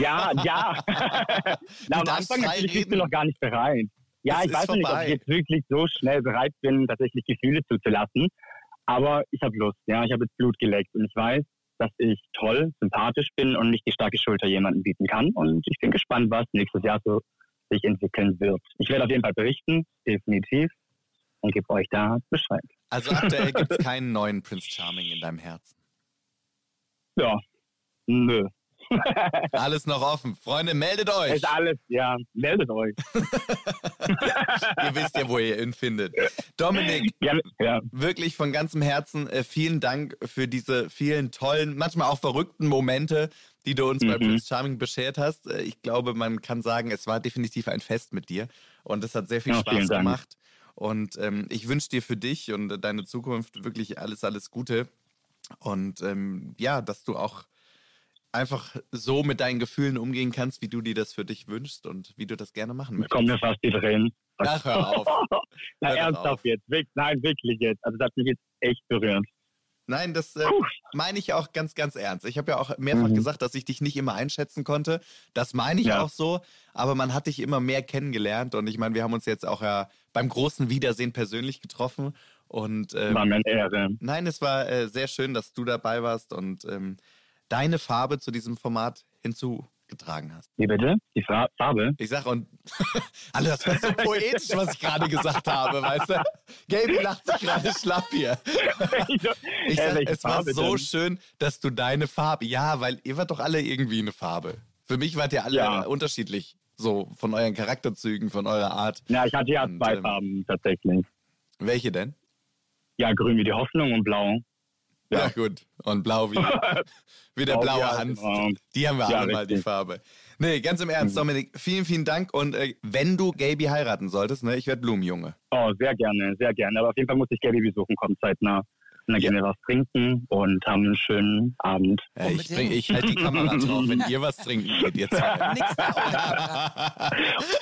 ja, ja. Na, am Anfang natürlich bist du noch gar nicht bereit. Ja, Es ich weiß nicht, ob ich jetzt wirklich so schnell bereit bin, tatsächlich Gefühle zuzulassen. Aber ich habe Lust. Ja, ich habe jetzt Blut geleckt und ich weiß, dass ich toll, sympathisch bin und nicht die starke Schulter jemandem bieten kann. Und ich bin gespannt, was nächstes Jahr so sich entwickeln wird. Ich werde auf jeden Fall berichten, definitiv, und gebe euch da Bescheid. Also aktuell gibt es keinen neuen Prince Charming in deinem Herzen. Ja, nö. Alles noch offen. Freunde, meldet euch. Ist alles, ja, meldet euch. Ihr wisst ja, wo ihr ihn findet. Dominik, Ja, ja. wirklich von ganzem Herzen äh, vielen Dank für diese vielen tollen, manchmal auch verrückten Momente, die du uns bei Mhm. Prince Charming beschert hast. Äh, ich glaube, man kann sagen, es war definitiv ein Fest mit dir und es hat sehr viel Ja, Spaß gemacht. Und ähm, ich wünsche dir für dich und deine Zukunft wirklich alles, alles Gute. Und ähm, ja, dass du auch einfach so mit deinen Gefühlen umgehen kannst, wie du dir das für dich wünschst und wie du das gerne machen Es möchtest. kommen mir fast die Tränen. Ach, hör auf. Na, Hör ernsthaft auf. jetzt. Nein, wirklich jetzt. Also, das hat mich jetzt echt berührt. Nein, das äh, meine ich auch ganz, ganz ernst. Ich habe ja auch mehrfach Mhm. gesagt, dass ich dich nicht immer einschätzen konnte. Das meine ich Ja. auch so. Aber man hat dich immer mehr kennengelernt. Und ich meine, wir haben uns jetzt auch ja beim großen Wiedersehen persönlich getroffen. Und ähm, War mir eine Ehre. Nein, es war äh, sehr schön, dass du dabei warst und ähm, deine Farbe zu diesem Format hinzugetragen hast. Wie bitte? Die Farbe? Ich sag und alle, das war so poetisch, was ich gerade gesagt habe, weißt du? Gaby lacht sich gerade schlapp hier. Ich Äh, sag, es war so denn? schön, dass du deine Farbe, ja, weil ihr wart doch alle irgendwie eine Farbe. Für mich wart ihr alle Ja. unterschiedlich, so von euren Charakterzügen, von eurer Art. Ja, ich hatte ja Und, zwei ähm, Farben tatsächlich. Welche denn? Ja, grün wie die Hoffnung und blau. Ja, gut. Und blau wie, wie der Blau, blaue ja, Hans. genau. Die haben wir Ja, alle mal, die. Farbe. Nee, ganz im Ernst, Dominik, vielen, vielen Dank. Und äh, wenn du Gaby heiraten solltest, ne, ich werde Blumenjunge. Oh, sehr gerne, sehr gerne. Aber auf jeden Fall muss ich Gaby besuchen, kommt zeitnah. Und dann gehen wir was trinken und haben einen schönen Abend. Ja, ich bring, ich halte die Kamera drauf, wenn ihr was trinken geht, ihr zwei.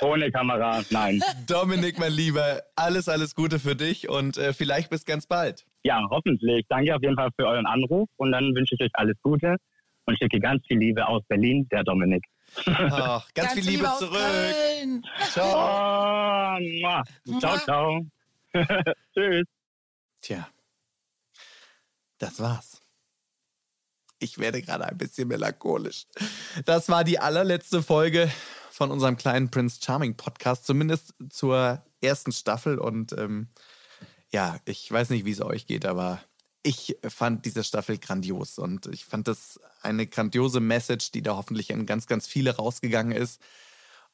Ohne Kamera, nein. Dominik, mein Lieber, alles, alles Gute für dich und äh, vielleicht bis ganz bald. Ja, hoffentlich. Danke auf jeden Fall für euren Anruf und dann wünsche ich euch alles Gute und schicke ganz viel Liebe aus Berlin, der Dominik. Ach, ganz, viel Liebe aus zurück. Köln. Ciao. Mua. Ciao, ciao. Tschüss. Tja, das war's. Ich werde gerade ein bisschen melancholisch. Das war die allerletzte Folge von unserem kleinen Prince Charming Podcast, zumindest zur ersten Staffel. Und ähm, ja, ich weiß nicht, wie es euch geht, aber ich fand diese Staffel grandios und ich fand das eine grandiose Message, die da hoffentlich an ganz, ganz viele rausgegangen ist.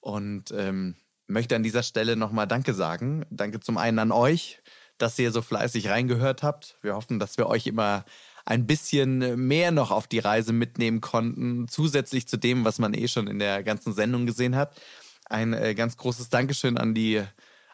Und ähm, möchte an dieser Stelle nochmal Danke sagen. Danke zum einen an euch, dass ihr so fleißig reingehört habt. Wir hoffen, dass wir euch immer ein bisschen mehr noch auf die Reise mitnehmen konnten, zusätzlich zu dem, was man eh schon in der ganzen Sendung gesehen hat. Ein äh, ganz großes Dankeschön an die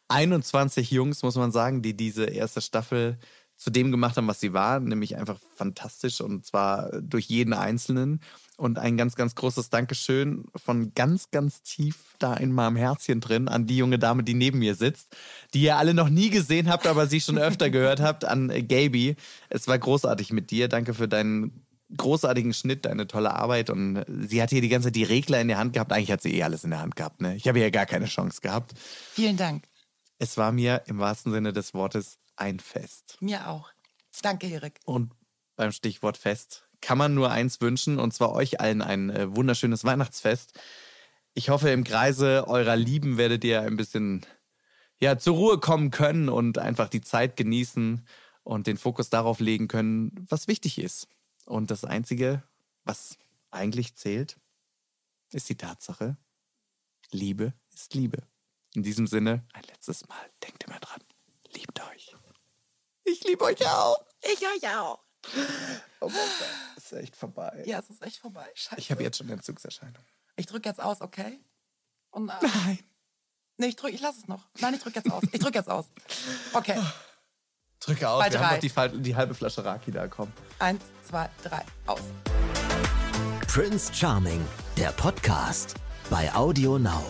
21 Jungs, muss man sagen, die diese erste Staffel zu dem gemacht haben, was sie war, nämlich einfach fantastisch und zwar durch jeden Einzelnen. Und ein ganz, ganz großes Dankeschön von ganz, ganz tief da in meinem Herzchen drin an die junge Dame, die neben mir sitzt, die ihr alle noch nie gesehen habt, aber sie schon öfter gehört habt, an Gaby. Es war großartig mit dir. Danke für deinen großartigen Schnitt, deine tolle Arbeit. Und sie hat hier die ganze Zeit die Regler in der Hand gehabt. Eigentlich hat sie eh alles in der Hand gehabt. Ne? Ich habe ja gar keine Chance gehabt. Vielen Dank. Es war mir im wahrsten Sinne des Wortes ein Fest. Mir auch. Danke, Erik. Und beim Stichwort Fest kann man nur eins wünschen, und zwar euch allen ein äh, wunderschönes Weihnachtsfest. Ich hoffe, im Kreise eurer Lieben werdet ihr ein bisschen ja, zur Ruhe kommen können und einfach die Zeit genießen und den Fokus darauf legen können, was wichtig ist. Und das Einzige, was eigentlich zählt, ist die Tatsache, Liebe ist Liebe. In diesem Sinne, ein letztes Mal, denkt immer dran, liebt euch. Ich liebe euch auch. Ich euch auch. Oh Gott, ist echt vorbei. Ja, es ist echt vorbei. Scheiße. Ich habe jetzt schon Entzugserscheinungen. Ich drücke jetzt aus, okay? Und, äh, Nein. Nee, ich drücke, ich lasse es noch. Nein, ich drücke jetzt aus. Ich drücke jetzt aus. Okay. Drücke aus, Bei wir haben drei. noch die, die halbe Flasche Raki da, komm. Eins, zwei, drei, aus. Prince Charming, der Podcast bei Audio Now.